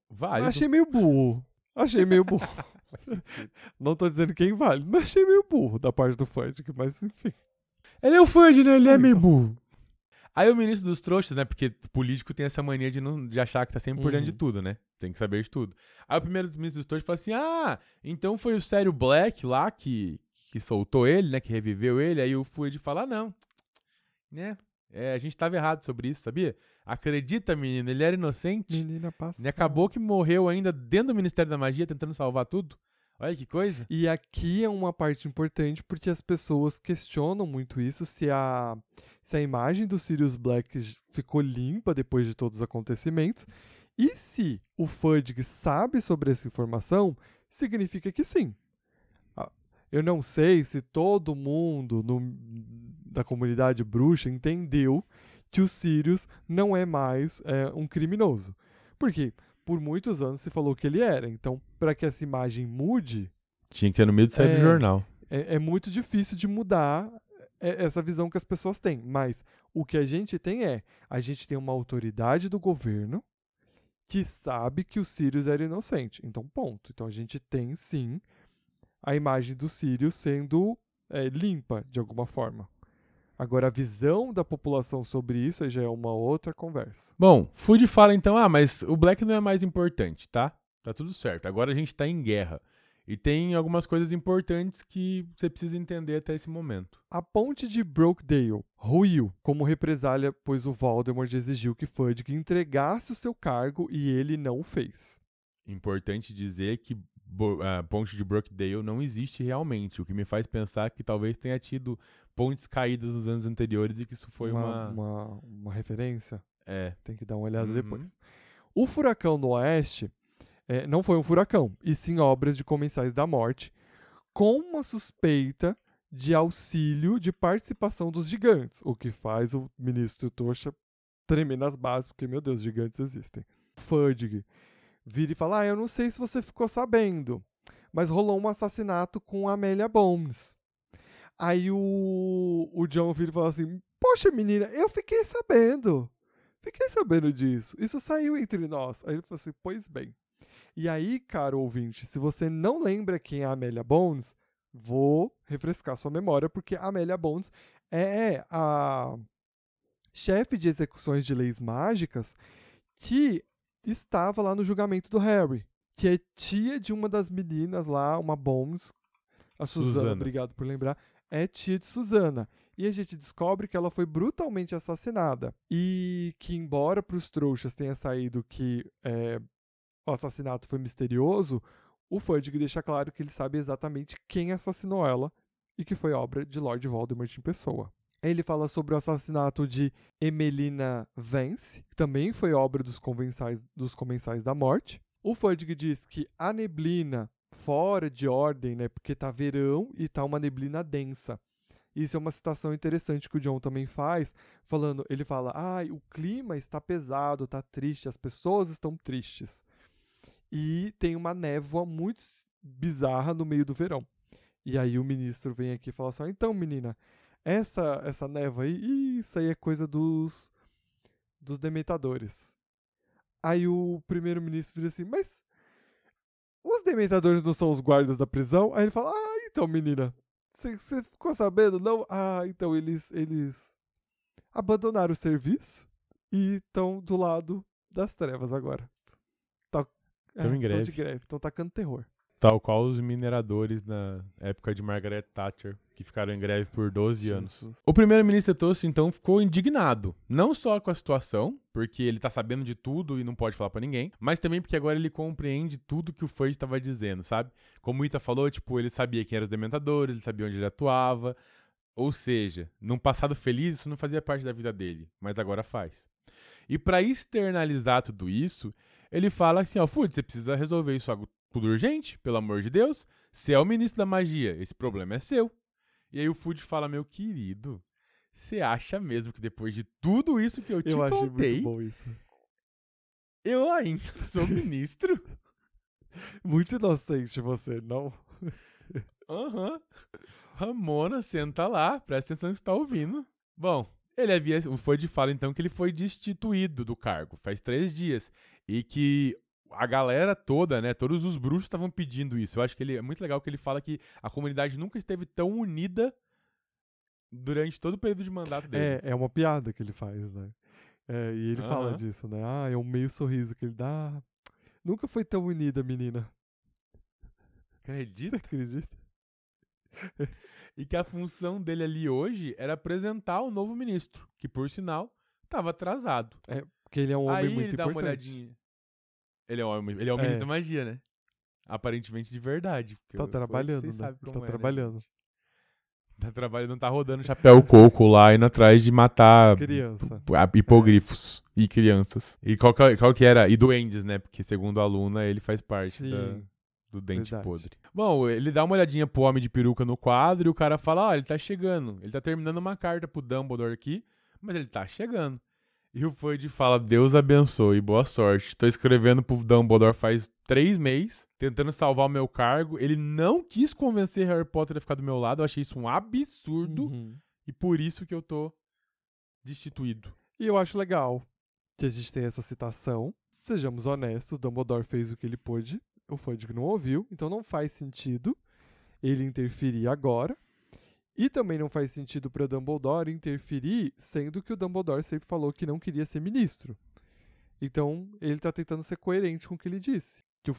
Válido.
Achei meio burro. Achei meio burro. Não tô dizendo quem vale, mas achei meio burro da parte do Fudge, mas enfim.
Ele é o Fudge, né? Ele é
Então.
meio burro. Aí o ministro dos trouxas, né? Porque político tem essa mania de, não, de achar que tá sempre por dentro de
Uhum.
tudo, né? Tem que saber de tudo. Aí o primeiro dos ministros dos trouxas fala assim: Ah, então foi o Sério Black lá que, que soltou ele, né? Que reviveu ele. Aí o Fudge fala: ah, Não, né? É, a gente tava errado sobre isso, sabia? Acredita, menino, ele era inocente.
Menina passa.
E acabou que morreu ainda dentro do Ministério da Magia, tentando salvar tudo. Olha que coisa.
E aqui é uma parte importante porque as pessoas questionam muito isso, se a, se a imagem do Sirius Black ficou limpa depois de todos os acontecimentos. E se o Fudge sabe sobre essa informação, significa que sim. Ah, Eu não sei se todo mundo no- da comunidade bruxa entendeu que o Sirius não é mais é, um criminoso. Porque por muitos anos se falou que ele era. Então, para que essa imagem mude,
Tinha que ter no meio do site
É.
do jornal.
é, é muito difícil de mudar é, essa visão que as pessoas têm. Mas o que a gente tem é: a gente tem uma autoridade do governo que sabe que o Sirius era inocente. Então, ponto. Então, a gente tem sim a imagem do Sirius sendo é, limpa de alguma forma. Agora, a visão da população sobre isso aí já é uma outra conversa.
Bom, Food fala então, ah, mas o Black não é mais importante, tá? Tá tudo certo. Agora a gente tá em guerra. E tem algumas coisas importantes que você precisa entender até esse momento.
A ponte de Brokedale ruiu como represália, pois o Voldemort exigiu que Fudge entregasse o seu cargo e ele não o fez.
Importante dizer que Bo- a ponte de Brookdale não existe realmente, o que me faz pensar que talvez tenha tido pontes caídas nos anos anteriores e que isso foi uma...
uma, uma referência.
É,
Tem que dar uma olhada
Uhum.
depois. O furacão no oeste eh, não foi um furacão, e sim obras de comensais da morte, com uma suspeita de auxílio de participação dos gigantes, o que faz o ministro Tocha tremer nas bases, porque, meu Deus, gigantes existem. Fudge vira e fala: Ah, eu não sei se você ficou sabendo, mas rolou um assassinato com Amélia Bones. Aí o, o John vira e fala assim: Poxa, menina, eu fiquei sabendo. Fiquei sabendo disso. Isso saiu entre nós. Aí ele falou assim: Pois bem. E aí, caro ouvinte, se você não lembra quem é a Amélia Bones, vou refrescar sua memória, porque a Amélia Bones é a chefe de execuções de leis mágicas que estava lá no julgamento do Harry, que é tia de uma das meninas lá, uma Bones, a Suzana,
Susana.
obrigado por lembrar, é tia de Susana. E a gente descobre que ela foi brutalmente assassinada. E que, embora para os trouxas tenha saído que é, o assassinato foi misterioso, o Fudge deixa claro que ele sabe exatamente quem assassinou ela e que foi obra de Lord Voldemort em pessoa. Ele fala sobre o assassinato de Emelina Vance, que também foi obra dos comensais, dos comensais da morte. O Fudge diz que a neblina fora de ordem, né, porque tá verão e tá uma neblina densa. Isso é uma citação interessante que o John também faz, falando, ele fala: "Ah, o clima está pesado, tá triste, as pessoas estão tristes". E tem uma névoa muito bizarra no meio do verão. E aí o ministro vem aqui e fala "Ah, "Então, menina, essa essa névoa aí, isso aí é coisa dos dos dementadores". Aí o primeiro-ministro vira assim: "Mas os dementadores não são os guardas da prisão?" Aí ele fala: "Ah, então, menina, você ficou sabendo, não? Ah, então eles eles abandonaram o serviço e estão do lado das trevas agora. Tá,
Tão em greve.
de greve, estão tacando terror.
Tal qual os mineradores na época de Margaret Thatcher, que ficaram em greve por 12 anos.
Jesus.
O primeiro-ministro Tosso, então, ficou indignado. Não só com a situação, porque ele tá sabendo de tudo e não pode falar pra ninguém, mas também porque agora ele compreende tudo que o Fudge estava dizendo, sabe? Como o Ita falou, tipo, ele sabia quem eram os dementadores, ele sabia onde ele atuava. Ou seja, num passado feliz, isso não fazia parte da vida dele, mas agora faz. E pra externalizar tudo isso, ele fala assim, ó, Fudge, você precisa resolver isso tudo urgente, pelo amor de Deus. Você é o ministro da magia, esse problema é seu. E aí o Fudge fala, meu querido, você acha mesmo que depois de tudo isso que eu te
Eu
contei, eu ainda sou ministro?
Muito inocente você, não?
Aham. Ramona, senta lá, presta atenção que você tá ouvindo. Bom, ele havia. O Fudge fala então que ele foi destituído do cargo faz três dias. E que a galera toda, né? Todos os bruxos estavam pedindo isso. Eu acho que ele é muito legal que ele fala que a comunidade nunca esteve tão unida durante todo o período de mandato dele.
É, é uma piada que ele faz, né? É, e ele fala
Aham.
disso, né? Ah, é um meio sorriso que ele dá. Nunca foi tão unida, menina. Você
Acredita?
acredita?
E que a função dele ali hoje era apresentar o novo ministro, que por sinal estava atrasado.
Porque ele é um homem
Aí
muito
ele dá uma olhadinha. Ele é um homem, ele é o
É.
ministro da magia, né? Aparentemente de verdade.
Tá
o Fudge,
trabalhando, né? Tá
é,
trabalhando.
gente? Tá trabalhando, tá rodando chapéu coco lá, indo atrás de matar
Criança.
hipogrifos e crianças. E qual que, qual que era? E duendes, né? Porque segundo a aluna, ele faz parte da, do dente
verdade.
podre. Bom, ele dá uma olhadinha pro homem de peruca no quadro e o cara fala: Ó, ele tá chegando. Ele tá terminando uma carta pro Dumbledore aqui, mas ele tá chegando. E o Fudge fala: Deus abençoe, boa sorte. Tô escrevendo pro Dumbledore faz três meses, tentando salvar o meu cargo. Ele não quis convencer Harry Potter a ficar do meu lado. Eu achei isso um absurdo.
Uhum.
E por isso que eu tô destituído.
E eu acho legal que a gente tem essa citação. Sejamos honestos, Dumbledore fez o que ele pôde, o Fudge não ouviu, então não faz sentido ele interferir agora. E também não faz sentido para Dumbledore interferir, sendo que o Dumbledore sempre falou que não queria ser ministro. Então, ele tá tentando ser coerente com o que ele disse. Que o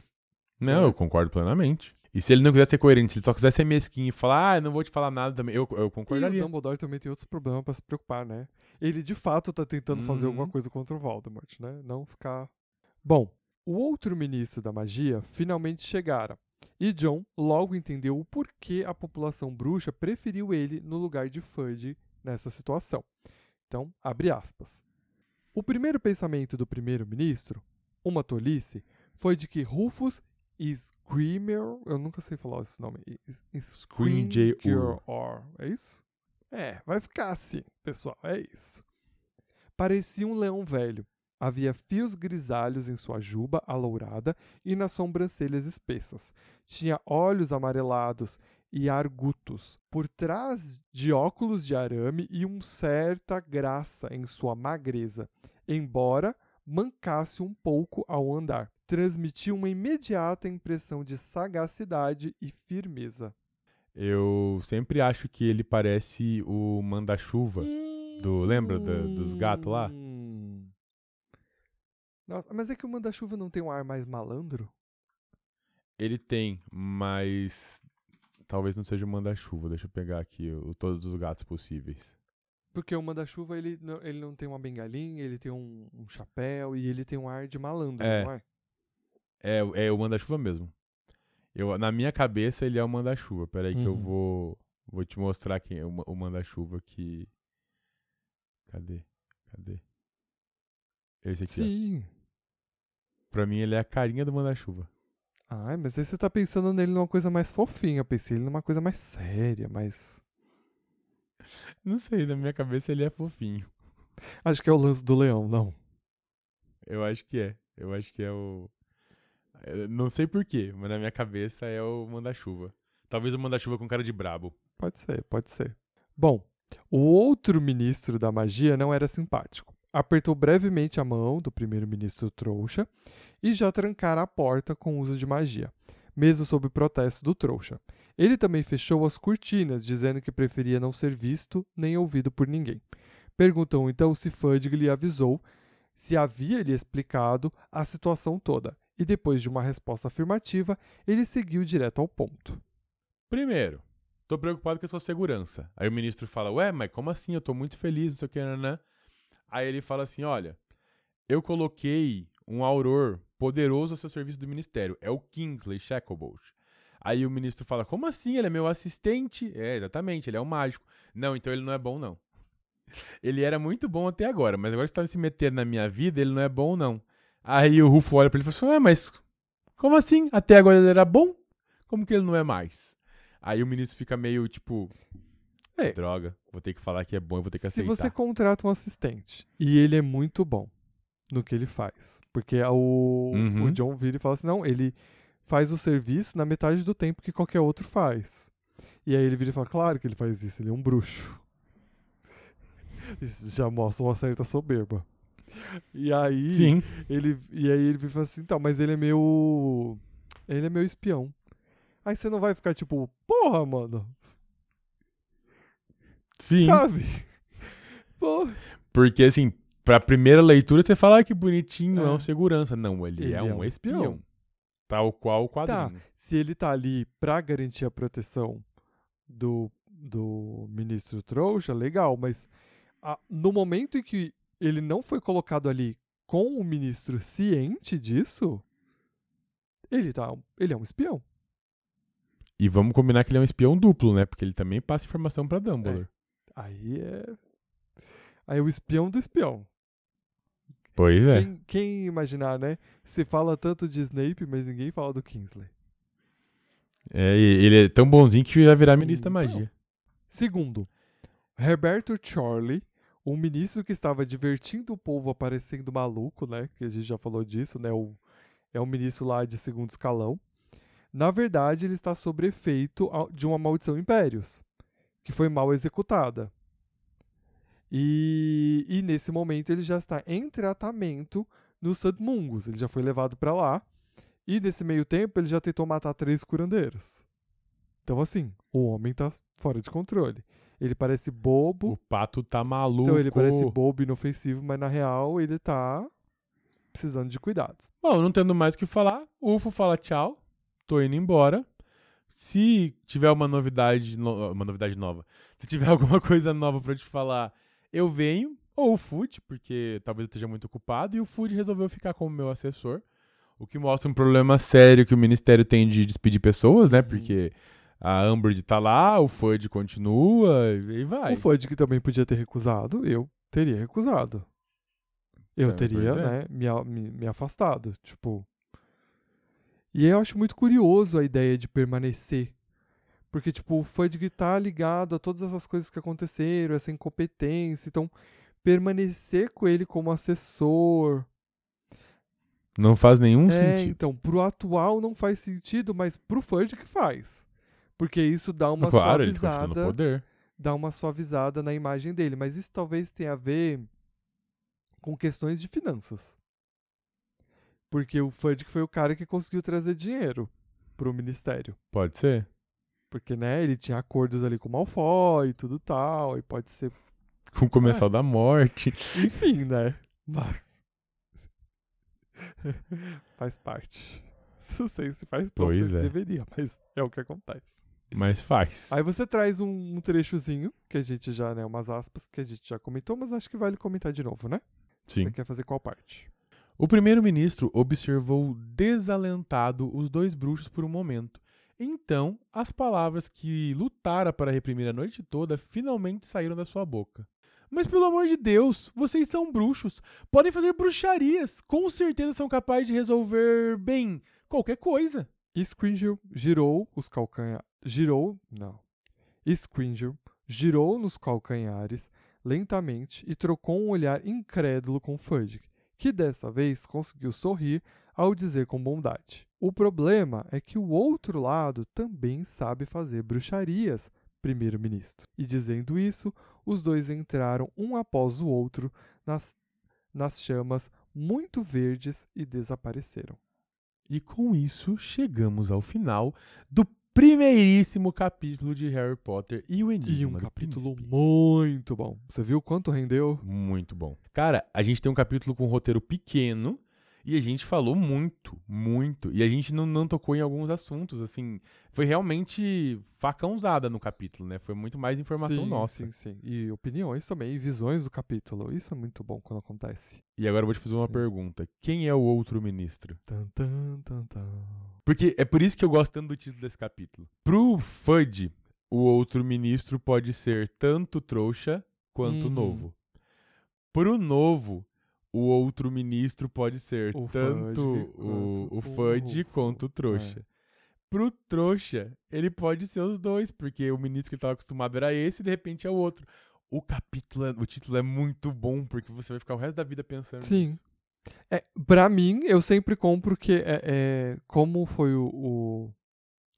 Não,
É.
eu concordo plenamente. E se ele não quiser ser coerente, se ele só quiser ser mesquinho e falar, ah, eu não vou te falar nada também, eu, eu
E o
concordaria.
Dumbledore também tem outros problemas pra se preocupar, né? Ele de fato tá tentando fazer
Uhum.
alguma coisa contra o Voldemort, né? Não ficar. Bom, o outro ministro da magia finalmente chegara. E John logo entendeu o porquê a população bruxa preferiu ele no lugar de Fudge nessa situação. Então, abre aspas. O primeiro pensamento do primeiro-ministro, uma tolice, foi de que Rufus Screamer, eu nunca sei falar esse nome.
Scream-J-Ur,
é isso? É, vai ficar assim, pessoal, é isso. Parecia um leão velho. Havia fios grisalhos em sua juba alourada e nas sobrancelhas espessas. Tinha olhos amarelados e argutos, por trás de óculos de arame e uma certa graça em sua magreza, embora mancasse um pouco ao andar. Transmitia uma imediata impressão de sagacidade e firmeza.
Eu sempre acho que ele parece o manda-chuva. Do- lembra da- dos gatos lá?
Nossa, mas é que o manda-chuva não tem um ar mais malandro?
Ele tem, mas talvez não seja o manda-chuva. Deixa eu pegar aqui o, todos os gatos possíveis.
Porque o manda-chuva, ele não, ele não tem uma bengalinha, ele tem um, um chapéu e ele tem um ar de malandro,
É.
não é?
É, é o manda-chuva mesmo. Eu, na minha cabeça ele é o manda-chuva. Peraí que eu
Uhum.
vou, vou te mostrar quem é o, o manda-chuva que... Cadê? Cadê? Esse aqui, ó.
Sim.
Pra mim ele é a carinha do manda-chuva.
Ai, mas aí você tá pensando nele numa coisa mais fofinha. Eu pensei ele numa coisa mais séria, mais.
Não sei, na minha cabeça ele é fofinho.
Acho que é o lance do leão, não.
Eu acho que é. Eu acho que é o. eu não sei porquê, mas na minha cabeça é o manda-chuva. Talvez o manda-chuva com cara de brabo.
Pode ser, pode ser. Bom, o outro ministro da magia não era simpático. Apertou brevemente a mão do primeiro-ministro trouxa e já trancara a porta com uso de magia, mesmo sob protesto do trouxa. Ele também fechou as cortinas, dizendo que preferia não ser visto nem ouvido por ninguém. Perguntou então se Fudge lhe avisou se havia lhe explicado a situação toda, e depois de uma resposta afirmativa, ele seguiu direto ao ponto.
Primeiro, tô preocupado com a sua segurança. Aí o ministro fala, ué, mas como assim? Eu tô muito feliz, não sei o que, né? Aí ele fala assim, olha, eu coloquei um auror poderoso ao seu serviço do ministério. É o Kingsley Shacklebolt. Aí o ministro fala, como assim? Ele é meu assistente? É, exatamente, ele é um mágico. Não, então ele não é bom, não. Ele era muito bom até agora, mas agora que você tá se metendo na minha vida, ele não é bom, não. Aí o Rufo olha pra ele e fala assim, mas como assim? Até agora ele era bom? Como que ele não é mais? Aí o ministro fica meio tipo.
É.
Droga, vou ter que falar que é bom, eu vou ter que
Se
aceitar.
você contrata um assistente e ele é muito bom no que ele faz, porque o,
Uhum.
o John vira e fala assim: não, ele faz o serviço na metade do tempo que qualquer outro faz. E aí ele vira e fala: claro que ele faz isso, ele é um bruxo. Isso já mostra uma certa soberba. E aí
Sim.
ele e aí ele vira e fala assim: então, mas ele é meu. Ele é meu espião. Aí você não vai ficar tipo, porra, mano,
Sim.
sabe? Porra.
Porque assim, pra primeira leitura você fala ah, que bonitinho, é,
É.
um segurança. Não, ele,
Ele
é,
é
um
um
espião.
espião.
Tal qual o quadrinho.
se ele tá ali pra garantir a proteção do, do ministro trouxa, legal, mas ah, no momento em que ele não foi colocado ali com o ministro ciente disso, ele tá, ele é um espião.
E vamos combinar que ele é um espião duplo, né? Porque ele também passa informação pra Dumbledore.
Aí é aí é o espião do espião.
Pois é.
Quem, quem imaginar, né? Se fala tanto de Snape, mas ninguém fala do Kingsley.
é. Ele é tão bonzinho que vai virar ministro da
Então.
magia.
Segundo, Herberto Charlie, um ministro que estava divertindo o povo aparecendo maluco, né? Que a gente já falou disso, né? O, é um ministro lá de segundo escalão. Na verdade, ele está sob efeito de uma maldição impérios, que foi mal executada. E, e nesse momento ele já está em tratamento no St. Mungus. Ele já foi levado para lá. E nesse meio tempo ele já tentou matar três curandeiros. Então, assim, o homem tá fora de controle. Ele parece bobo.
O pato tá maluco.
Então ele parece bobo e inofensivo, mas na real ele tá precisando de cuidados.
Bom, não tendo mais o que falar, o UFO fala tchau, tô indo embora. Se tiver uma novidade, no- uma novidade nova, se tiver alguma coisa nova pra te falar, eu venho. Ou o Food, porque talvez eu esteja muito ocupado, e o Food resolveu ficar como meu assessor. O que mostra um problema sério que o Ministério tem de despedir pessoas, né?
Uhum.
Porque a Umbridge tá lá, o Food continua, e vai.
O Fudge que também podia ter recusado, eu teria recusado. Eu
É,
teria,
é.
né, me, me, me afastado, tipo... E eu acho muito curioso a ideia de permanecer. Porque, tipo, o Fudge tá ligado a todas essas coisas que aconteceram, essa incompetência, então permanecer com ele como assessor,
Não faz nenhum
é,
sentido.
então, pro atual não faz sentido, mas pro Fudge que faz. Porque isso dá uma
claro, ele no
suavizada,
poder.
dá uma suavizada na imagem dele, mas isso talvez tenha a ver com questões de finanças. Porque o Fudge foi o cara que conseguiu trazer dinheiro pro ministério.
Pode ser.
Porque, né, ele tinha acordos ali com o Malfoy e tudo tal, e pode ser
Com o Comensal da Morte.
Enfim, né? Faz parte. Não sei se faz parte,
Pois
não sei se
é.
deveria, mas é o que acontece.
Mas faz.
Aí você traz um, um trechozinho, que a gente já, né, umas aspas, que a gente já comentou, mas acho que vale comentar de novo, né?
Sim.
Você quer fazer qual parte?
O primeiro-ministro observou desalentado os dois bruxos por um momento. Então, as palavras que lutara para reprimir a noite toda finalmente saíram da sua boca. Mas pelo amor de Deus, vocês são bruxos. Podem fazer bruxarias. Com certeza são capazes de resolver, bem, qualquer coisa.
Scringel girou os calcanhares. Girou. Não. Scringel girou nos calcanhares lentamente e trocou um olhar incrédulo com Fudge, que dessa vez conseguiu sorrir ao dizer com bondade: O problema é que o outro lado também sabe fazer bruxarias, primeiro-ministro. E dizendo isso, os dois entraram um após o outro nas, nas chamas muito verdes e desapareceram.
E com isso, chegamos ao final do primeiríssimo capítulo de Harry Potter e o Enigma
E um capítulo
Príncipe.
muito bom. Você viu quanto rendeu?
Muito bom. Cara, a gente tem um capítulo com um roteiro pequeno e a gente falou muito, muito. E a gente não, não tocou em alguns assuntos, assim. Foi realmente facãozada no capítulo, né? Foi muito mais informação
sim,
nossa.
Sim, sim. E opiniões também, e visões do capítulo. Isso é muito bom quando acontece.
E agora eu vou te fazer uma
Sim.
pergunta. Quem é o outro ministro?
Tan, tan, tan, tan.
Porque é por isso que eu gosto tanto do título desse capítulo. Pro Fudge, o outro ministro pode ser tanto trouxa quanto
Uhum.
novo. Pro novo, o outro ministro pode ser
O
tanto
Fudge
o, o
o
Fudge quanto o trouxa. Pro trouxa, ele pode ser os dois, porque o ministro que ele estava acostumado era esse e de repente é o outro. O capítulo, é- o título é muito bom, porque você vai ficar o resto da vida pensando
Sim.
nisso.
É, pra mim, eu sempre compro que é, é- como foi o, o,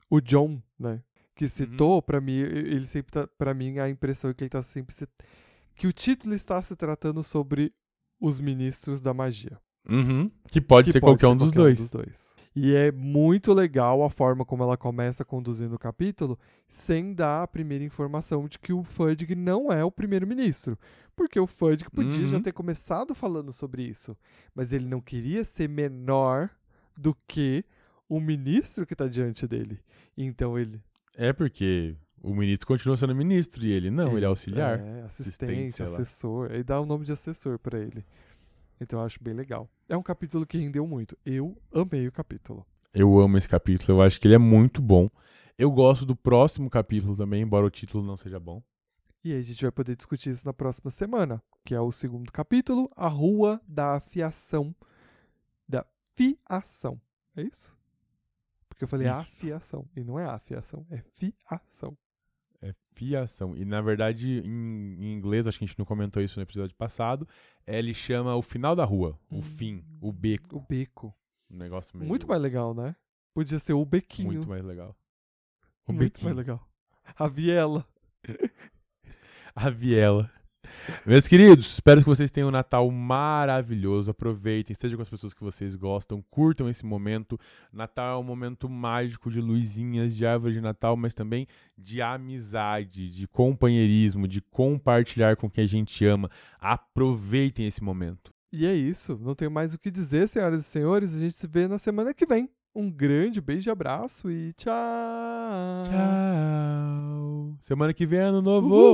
o John, né? Que citou, pra mim, ele sempre tá. Pra mim, a impressão é que ele tá sempre. se- que o título está se tratando sobre os ministros da magia.
Uhum. Que pode
que
ser
pode
qualquer um dos
qualquer
dois.
E é muito legal a forma como ela começa conduzindo o capítulo, sem dar a primeira informação de que o Fudge não é o primeiro-ministro. Porque o Fudge podia já
Uhum.
ter começado falando sobre isso, mas ele não queria ser menor do que o ministro que está diante dele. Então ele.
É porque o ministro continua sendo ministro e ele não, ele é auxiliar.
É,
assistente,
assistente,
sei lá.
assessor. Aí dá o nome de assessor pra ele. Então eu acho bem legal. É um capítulo que rendeu muito. Eu amei o capítulo.
Eu amo esse capítulo, eu acho que ele é muito bom. Eu gosto do próximo capítulo também, embora o título não seja bom.
E aí a gente vai poder discutir isso na próxima semana, que é o segundo capítulo, a Rua da Afiação. Da Fiação. É isso? Porque eu falei
Isso.
afiação. E não é afiação, é fiação.
É fiação. E na verdade, em, em inglês, acho que a gente não comentou isso no episódio passado, é, ele chama o final da rua, o
Hum.
fim, o beco.
O beco.
Um negócio meio...
Muito mais legal, né? Podia ser o bequinho.
Muito mais legal. O
Muito
bequinho.
mais legal. A viela.
A viela. Meus queridos, espero que vocês tenham um Natal maravilhoso. Aproveitem, estejam com as pessoas que vocês gostam, curtam esse momento. Natal é um momento mágico de luzinhas, de árvore de Natal, mas também de amizade, de companheirismo, de compartilhar com quem a gente ama. Aproveitem esse momento.
E é isso. Não tenho mais o que dizer, senhoras e senhores. A gente se vê na semana que vem. Um grande beijo e abraço e tchau.
Tchau. Semana que vem, ano novo.
Uhul.